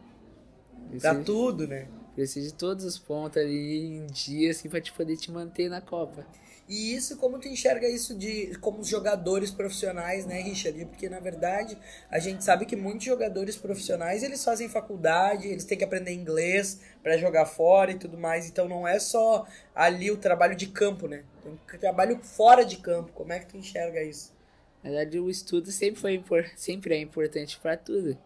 pra Precisa, tudo, né? precisa de todos os pontos ali em dia, assim, pra te poder te manter na Copa. E isso, como tu enxerga isso de como os jogadores profissionais, né, Richard? Porque na verdade a gente sabe que muitos jogadores profissionais eles fazem faculdade, eles têm que aprender inglês pra jogar fora e tudo mais. Então não é só ali o trabalho de campo, né? Tem um trabalho fora de campo. Como é que tu enxerga isso? Na verdade, o estudo sempre, foi, sempre é importante para tudo.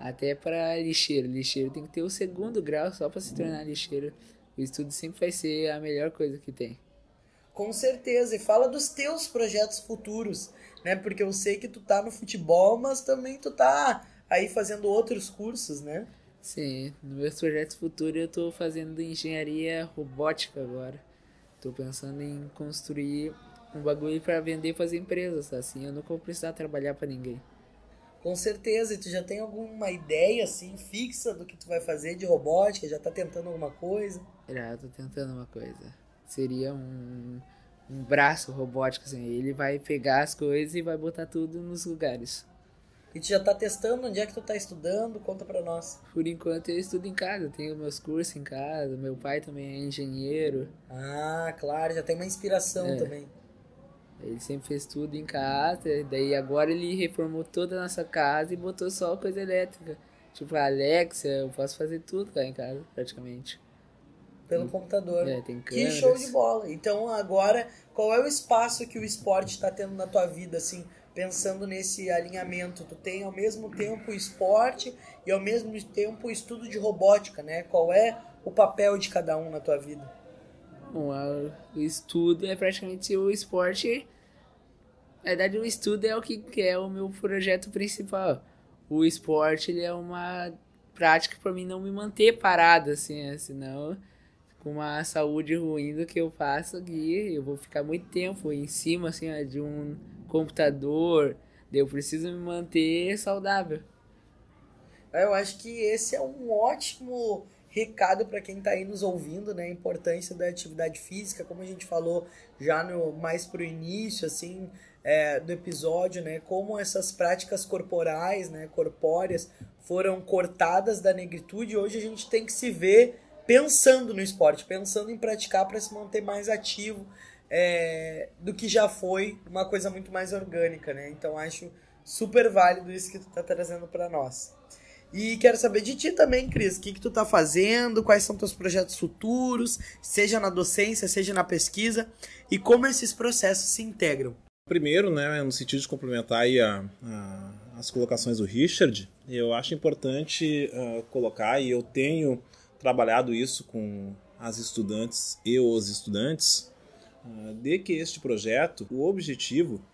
Até para lixeiro. Lixeiro tem que ter o segundo grau só para se tornar lixeiro. O estudo sempre vai ser a melhor coisa que tem. Com certeza. E fala dos teus projetos futuros, né? Porque eu sei que tu tá no futebol, mas também tu tá aí fazendo outros cursos, né? Sim, nos meus projetos futuros eu estou fazendo engenharia robótica agora. Estou pensando em construir um bagulho para vender para as empresas. Assim eu não vou precisar trabalhar para ninguém. Com certeza, e tu já tem alguma ideia assim fixa do que tu vai fazer de robótica? Já tá tentando alguma coisa? Já tô tentando uma coisa. Seria um, um braço robótico, assim. Ele vai pegar as coisas e vai botar tudo nos lugares. E tu já tá testando onde é que tu tá estudando? Conta pra nós. Por enquanto eu estudo em casa, tenho meus cursos em casa, meu pai também é engenheiro, Ah, claro, já tem uma inspiração É. também. Ele sempre fez tudo em casa, daí agora ele reformou toda a nossa casa e botou só coisa elétrica. Tipo a Alexa, eu posso fazer tudo lá em casa, praticamente. Pelo computador. É, tem Que show de bola. Então agora, qual é o espaço que o esporte está tendo na tua vida, assim, pensando nesse alinhamento? Tu tem ao mesmo tempo o esporte e ao mesmo tempo o estudo de robótica, né? Qual é o papel de cada um na tua vida? Bom, o estudo é praticamente o esporte. Na verdade, o estudo é o que é o meu projeto principal. O esporte ele é uma prática para mim não me manter parado, assim, né? senão com uma saúde ruim do que eu faço aqui, eu vou ficar muito tempo em cima assim, de um computador, eu preciso me manter saudável. Eu acho que esse é um ótimo recado para quem está aí nos ouvindo, né? A importância da atividade física, como a gente falou já no mais pro início, assim, é, do episódio, né? Como essas práticas corporais, né? Corpóreas foram cortadas da negritude. Hoje a gente tem que se ver pensando no esporte, pensando em praticar para se manter mais ativo é, do que já foi uma coisa muito mais orgânica, né? Então acho super válido isso que tu tá trazendo para nós. E quero saber de ti também, Cris, o que, que tu tá fazendo, quais são teus projetos futuros, seja na docência, seja na pesquisa, e como esses processos se integram. Primeiro, né, no sentido de complementar aí a, a, as colocações do Richard, eu acho importante uh, colocar, e eu tenho trabalhado isso com as estudantes e os estudantes, uh, de que este projeto, o objetivo,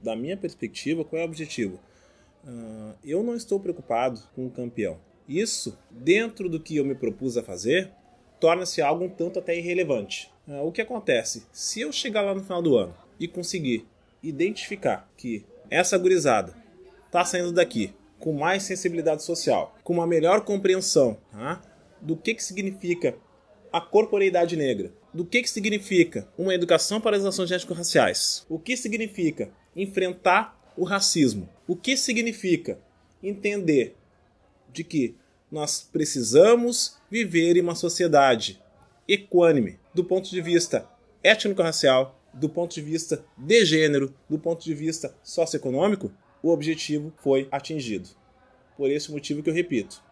da minha perspectiva, qual é o objetivo? Uh, eu não estou preocupado com o campeão. Isso, dentro do que eu me propus a fazer, torna-se algo um tanto até irrelevante. Uh, o que acontece? Se eu chegar lá no final do ano e conseguir identificar que essa gurizada está saindo daqui com mais sensibilidade social, com uma melhor compreensão tá? do que, que significa a corporeidade negra, do que, que significa uma educação para as ações étnico-raciais, o que significa enfrentar o racismo, o que significa entender de que nós precisamos viver em uma sociedade equânime do ponto de vista étnico-racial, do ponto de vista de gênero, do ponto de vista socioeconômico, o objetivo foi atingido. Por esse motivo que eu repito,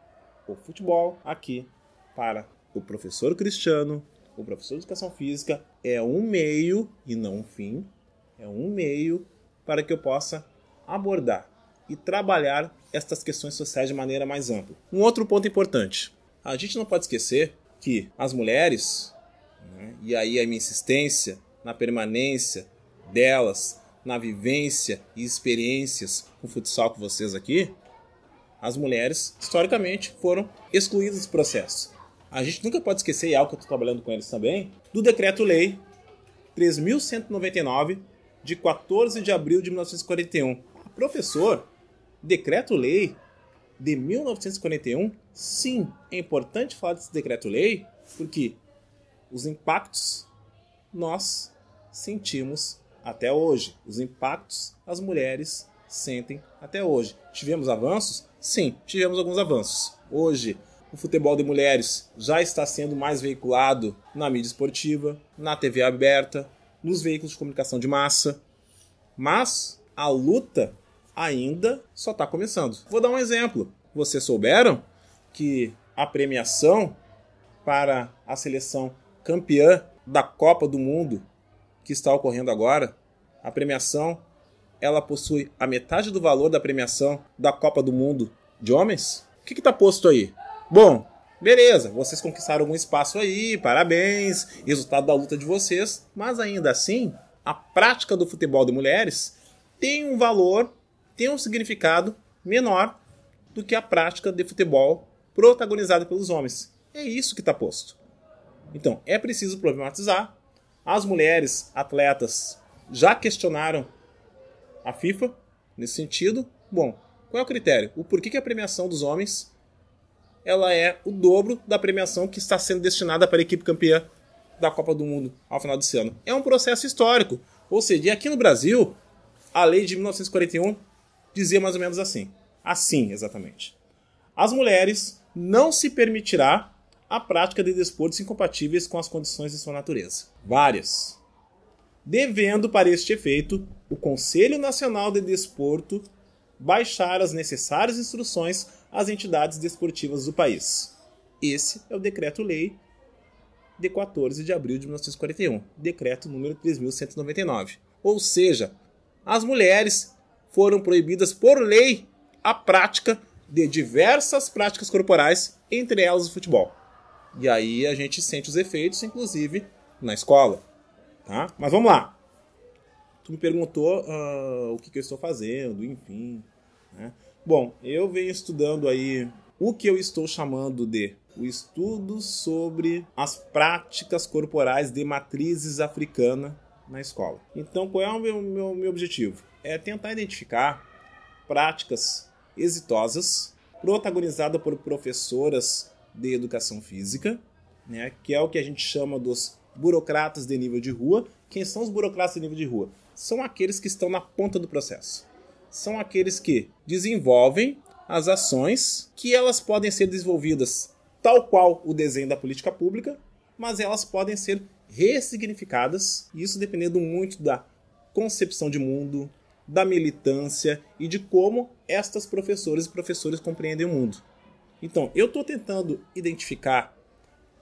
o futebol aqui para o professor Cristiano, o professor de educação física é um meio e não um fim, é um meio para que eu possa abordar e trabalhar estas questões sociais de maneira mais ampla. Um outro ponto importante: a gente não pode esquecer que as mulheres, né, e aí a minha insistência na permanência delas, na vivência e experiências com futsal com vocês aqui, as mulheres, historicamente, foram excluídas desse processo. A gente nunca pode esquecer, e é algo que eu estou trabalhando com eles também, do Decreto-Lei 3.199, de 14 de abril de 1941. Professor, Decreto-Lei de 1941, sim, é importante falar desse Decreto-Lei, porque os impactos nós sentimos até hoje. Os impactos as mulheres sentem até hoje. Tivemos avanços? Sim, tivemos alguns avanços. Hoje, o futebol de mulheres já está sendo mais veiculado na mídia esportiva, na TV aberta, nos veículos de comunicação de massa. Mas a luta ainda só está começando. Vou dar um exemplo. Vocês souberam que a premiação para a seleção campeã da Copa do Mundo que está ocorrendo agora, a premiação ela possui a metade do valor da premiação da Copa do Mundo de homens? O que está posto aí? Bom, beleza, vocês conquistaram algum espaço aí, parabéns, resultado da luta de vocês, mas ainda assim, a prática do futebol de mulheres tem um valor, tem um significado menor do que a prática de futebol protagonizada pelos homens. É isso que está posto. Então, é preciso problematizar as mulheres atletas já questionaram a FIFA nesse sentido. Bom, qual é o critério? O porquê que a premiação dos homens ela é o dobro da premiação que está sendo destinada para a equipe campeã da Copa do Mundo ao final desse ano. É um processo histórico. Ou seja, aqui no Brasil, a lei de 1941 dizia mais ou menos assim. Assim, exatamente. As mulheres não se permitirá a prática de desportos incompatíveis com as condições de sua natureza. Várias. Devendo, para este efeito, o Conselho Nacional de Desporto baixar as necessárias instruções às entidades desportivas do país. Esse é o Decreto-Lei de 14 de abril de 1941, Decreto número 3199. Ou seja, as mulheres foram proibidas por lei a prática de diversas práticas corporais, entre elas o futebol. E aí a gente sente os efeitos, inclusive, na escola. Tá? Mas vamos lá. Tu me perguntou uh, o que, que, eu estou fazendo, enfim. Né? Bom, eu venho estudando aí o que eu estou chamando de o estudo sobre as práticas corporais de matrizes africana na escola. Então, qual é o meu, meu, meu objetivo? É tentar identificar práticas exitosas protagonizadas por professoras de educação física, né, que é o que a gente chama dos burocratas de nível de rua. Quem são os burocratas de nível de rua? São aqueles que estão na ponta do processo. São aqueles que desenvolvem as ações que elas podem ser desenvolvidas tal qual o desenho da política pública, mas elas podem ser ressignificadas, isso dependendo muito da concepção de mundo, da militância e de como estas professoras e professores compreendem o mundo. Então, eu estou tentando identificar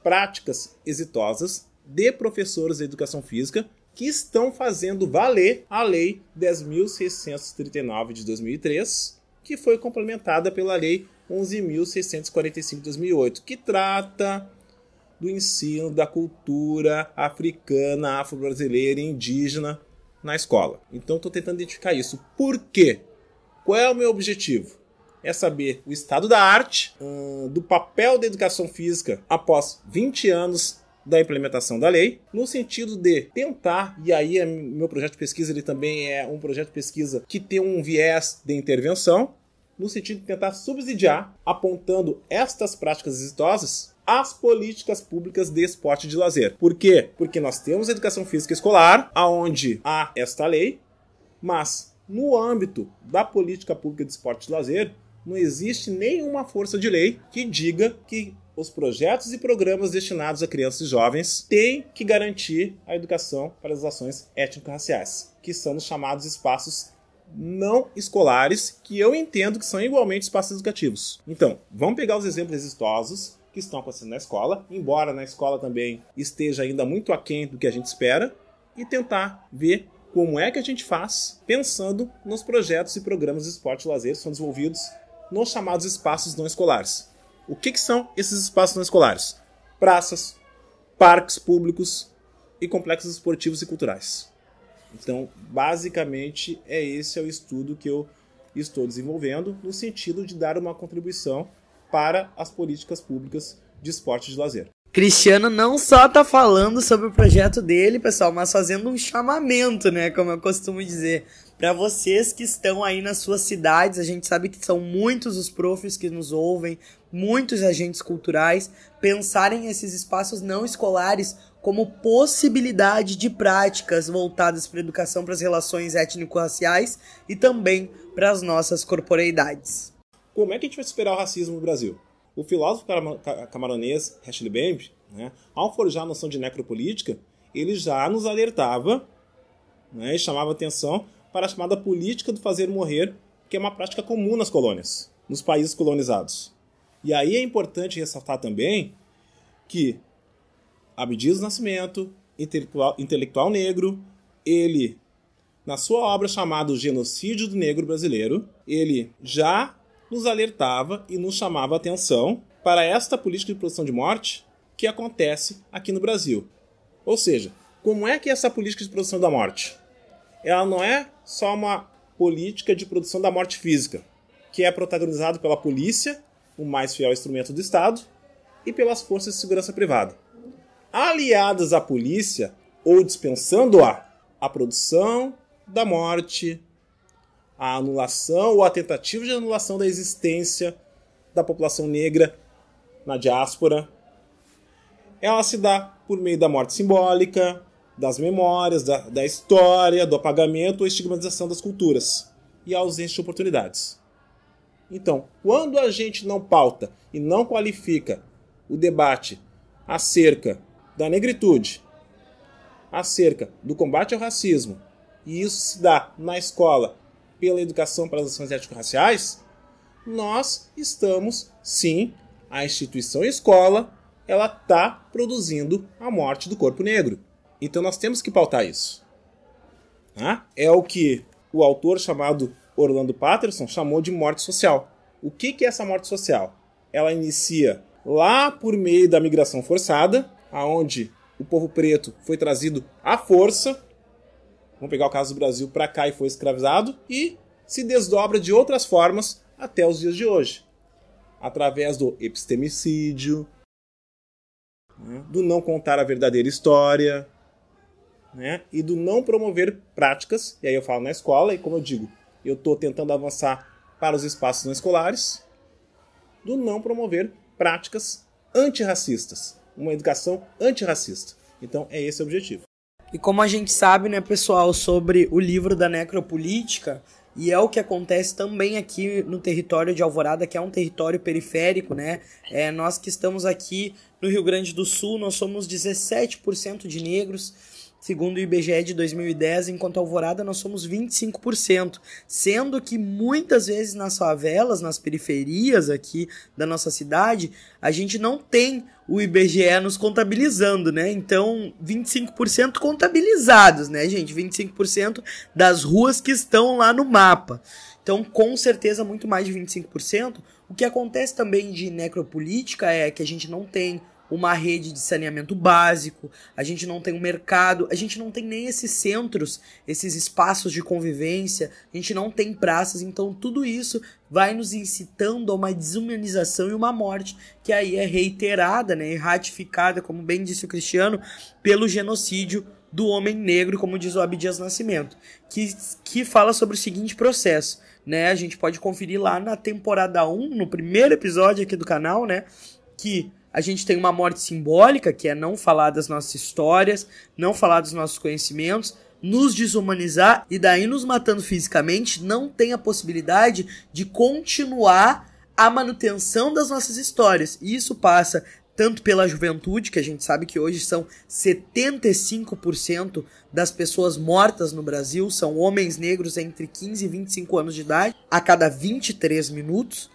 práticas exitosas de professores de educação física que estão fazendo valer a Lei 10.639 de 2003, que foi complementada pela Lei 11.645 de 2008, que trata do ensino da cultura africana, afro-brasileira e indígena na escola. Então estou tentando identificar isso. Por quê? Qual é o meu objetivo? É saber o estado da arte, do papel da educação física após 20 anos da implementação da lei, no sentido de tentar, e aí é meu projeto de pesquisa ele também é um projeto de pesquisa que tem um viés de intervenção, no sentido de tentar subsidiar, apontando estas práticas exitosas as políticas públicas de esporte de lazer. Por quê? Porque nós temos educação física escolar, aonde há esta lei, mas no âmbito da política pública de esporte de lazer, não existe nenhuma força de lei que diga que os projetos e programas destinados a crianças e jovens têm que garantir a educação para as ações étnico-raciais, que são os chamados espaços não escolares, que eu entendo que são igualmente espaços educativos. Então, vamos pegar os exemplos exitosos que estão acontecendo na escola, embora na escola também esteja ainda muito aquém do que a gente espera, e tentar ver como é que a gente faz pensando nos projetos e programas de esporte e lazer que são desenvolvidos nos chamados espaços não escolares. O que, que são esses espaços não escolares? Praças, parques públicos e complexos esportivos e culturais. Então, basicamente, é esse é o estudo que eu estou desenvolvendo no sentido de dar uma contribuição para as políticas públicas de esporte de lazer. Cristiano não só tá falando sobre o projeto dele, pessoal, mas fazendo um chamamento, né, como eu costumo dizer, para vocês que estão aí nas suas cidades. A gente sabe que são muitos os profs que nos ouvem, muitos agentes culturais, pensarem esses espaços não escolares como possibilidade de práticas voltadas para a educação, para as relações étnico-raciais e também para as nossas corporeidades. Como é que a gente vai superar o racismo no Brasil? O filósofo camaronês Ashley Bembe, né, ao forjar a noção de necropolítica, ele já nos alertava né, e chamava atenção para a chamada política do fazer morrer, que é uma prática comum nas colônias, nos países colonizados. E aí é importante ressaltar também que Abdias Nascimento, intelectual, intelectual negro, ele, na sua obra chamada Genocídio do Negro Brasileiro, ele já nos alertava e nos chamava a atenção para esta política de produção de morte que acontece aqui no Brasil. Ou seja, como é que essa política de produção da morte? Ela não é só uma política de produção da morte física, que é protagonizado pela polícia, o mais fiel instrumento do Estado, e pelas forças de segurança privada. Aliadas à polícia, ou dispensando-a, a produção da morte, a anulação ou a tentativa de anulação da existência da população negra na diáspora. Ela se dá por meio da morte simbólica, das memórias, da, da história, do apagamento ou estigmatização das culturas e a ausência de oportunidades. Então, quando a gente não pauta e não qualifica o debate acerca da negritude, acerca do combate ao racismo, e isso se dá na escola pela educação para as ações étnico-raciais, nós estamos, sim, a instituição escola, ela está produzindo a morte do corpo negro. Então nós temos que pautar isso. Tá? É o que o autor chamado Orlando Patterson chamou de morte social. O que, que é essa morte social? Ela inicia lá por meio da migração forçada, aonde o povo preto foi trazido à força Vamos pegar o caso do Brasil para cá e foi escravizado e se desdobra de outras formas até os dias de hoje, através do epistemicídio, né, do não contar a verdadeira história, né, e do não promover práticas. E aí eu falo na escola e como eu digo, eu estou tentando avançar para os espaços não escolares, do não promover práticas antirracistas, uma educação antirracista. Então é esse o objetivo. E como a gente sabe, né, pessoal, sobre o livro da necropolítica, e é o que acontece também aqui no território de Alvorada, que é um território periférico, né? É, nós que estamos aqui no Rio Grande do Sul, nós somos 17% de negros. Segundo o IBGE de 2010, enquanto Alvorada nós somos 25%, sendo que muitas vezes nas favelas, nas periferias aqui da nossa cidade, a gente não tem o IBGE nos contabilizando, né? Então, 25% contabilizados, né, gente? 25% das ruas que estão lá no mapa. Então, com certeza, muito mais de 25%. O que acontece também de necropolítica é que a gente não tem uma rede de saneamento básico, a gente não tem um mercado, a gente não tem nem esses centros, esses espaços de convivência, a gente não tem praças, então tudo isso vai nos incitando a uma desumanização e uma morte que aí é reiterada, né, e ratificada, como bem disse o Cristiano, pelo genocídio do homem negro, como diz o Abdias Nascimento, que, que fala sobre o seguinte processo, né, a gente pode conferir lá na temporada 1, no primeiro episódio aqui do canal, né, que a gente tem uma morte simbólica, que é não falar das nossas histórias, não falar dos nossos conhecimentos, nos desumanizar e daí nos matando fisicamente, não tem a possibilidade de continuar a manutenção das nossas histórias. E isso passa tanto pela juventude, que a gente sabe que hoje são 75% das pessoas mortas no Brasil são homens negros entre 15 e 25 anos de idade, a cada 23 minutos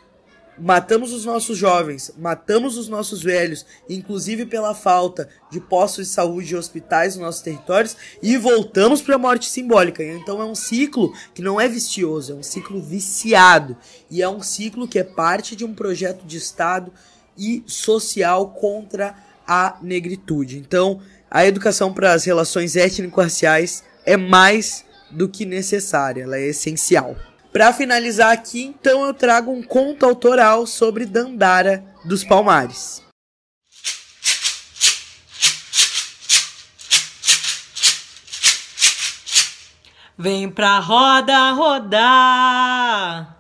matamos os nossos jovens, matamos os nossos velhos, inclusive pela falta de postos de saúde e hospitais nos nossos territórios, e voltamos para a morte simbólica. Então é um ciclo que não é vicioso, é um ciclo viciado, e é um ciclo que é parte de um projeto de Estado e social contra a negritude. Então, a educação para as relações étnico-raciais é mais do que necessária, ela é essencial. Para finalizar aqui, então eu trago um conto autoral sobre Dandara dos Palmares. Vem pra roda rodar,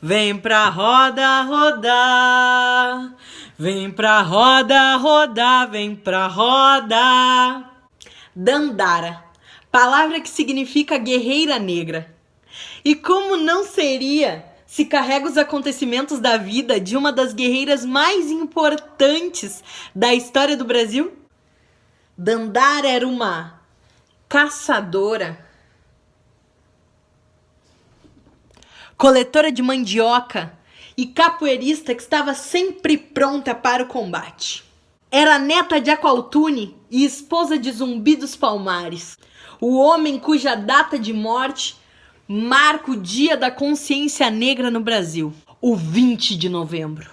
vem pra roda rodar, vem pra roda rodar, vem pra roda. Dandara, palavra que significa guerreira negra. E como não seria se carrega os acontecimentos da vida de uma das guerreiras mais importantes da história do Brasil? Dandara era uma caçadora, coletora de mandioca e capoeirista que estava sempre pronta para o combate. Era neta de Aqualtune e esposa de Zumbi dos Palmares, o homem cuja data de morte marca o Dia da Consciência Negra no Brasil, o 20 de novembro.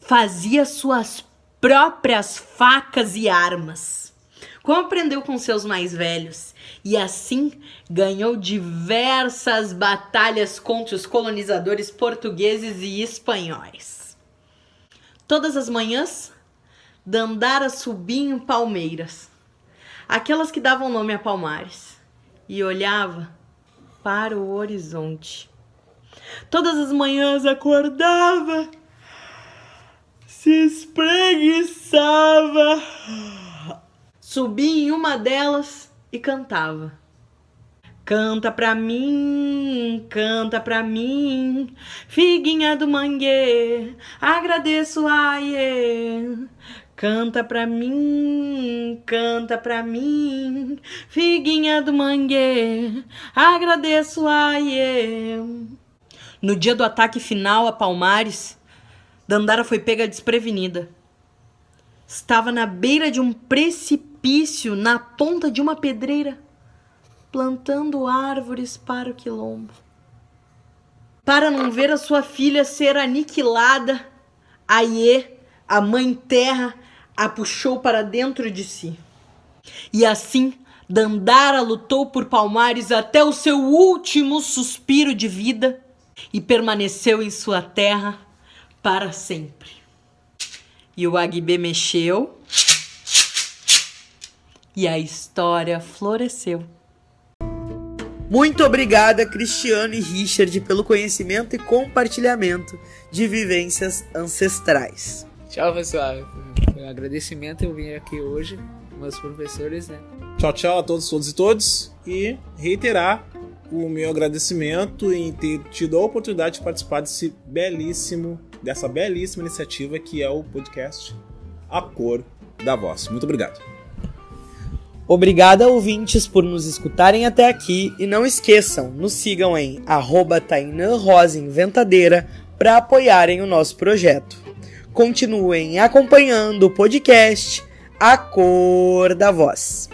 Fazia suas próprias facas e armas, como aprendeu com seus mais velhos, e assim ganhou diversas batalhas contra os colonizadores portugueses e espanhóis. Todas as manhãs, Dandara subia em palmeiras, aquelas que davam nome a Palmares, e olhava para o horizonte. Todas as manhãs acordava, se espreguiçava, subia em uma delas e cantava. Canta pra mim, canta pra mim, figuinha do mangue, agradeço, aie. Canta pra mim, canta pra mim, figuinha do mangue, agradeço a eu. No dia do ataque final a Palmares, Dandara foi pega desprevenida. Estava na beira de um precipício, na ponta de uma pedreira, plantando árvores para o quilombo. Para não ver a sua filha ser aniquilada, Aie, a mãe terra, a puxou para dentro de si. E assim, Dandara lutou por Palmares até o seu último suspiro de vida e permaneceu em sua terra para sempre. E o Agbe mexeu e a história floresceu. Muito obrigada, Cristiano e Richard, pelo conhecimento e compartilhamento de vivências ancestrais. Tchau, pessoal. Foi um agradecimento eu vim aqui hoje, meus professores, né? Tchau, tchau a todos, todos e todos. E reiterar o meu agradecimento em ter tido a oportunidade de participar desse belíssimo, dessa belíssima iniciativa que é o podcast A Cor da Voz. Muito obrigado. Obrigado, ouvintes, por nos escutarem até aqui e não esqueçam, nos sigam em arroba Rosa Inventadeira para apoiarem o nosso projeto. Continuem acompanhando o podcast A Cor da Voz.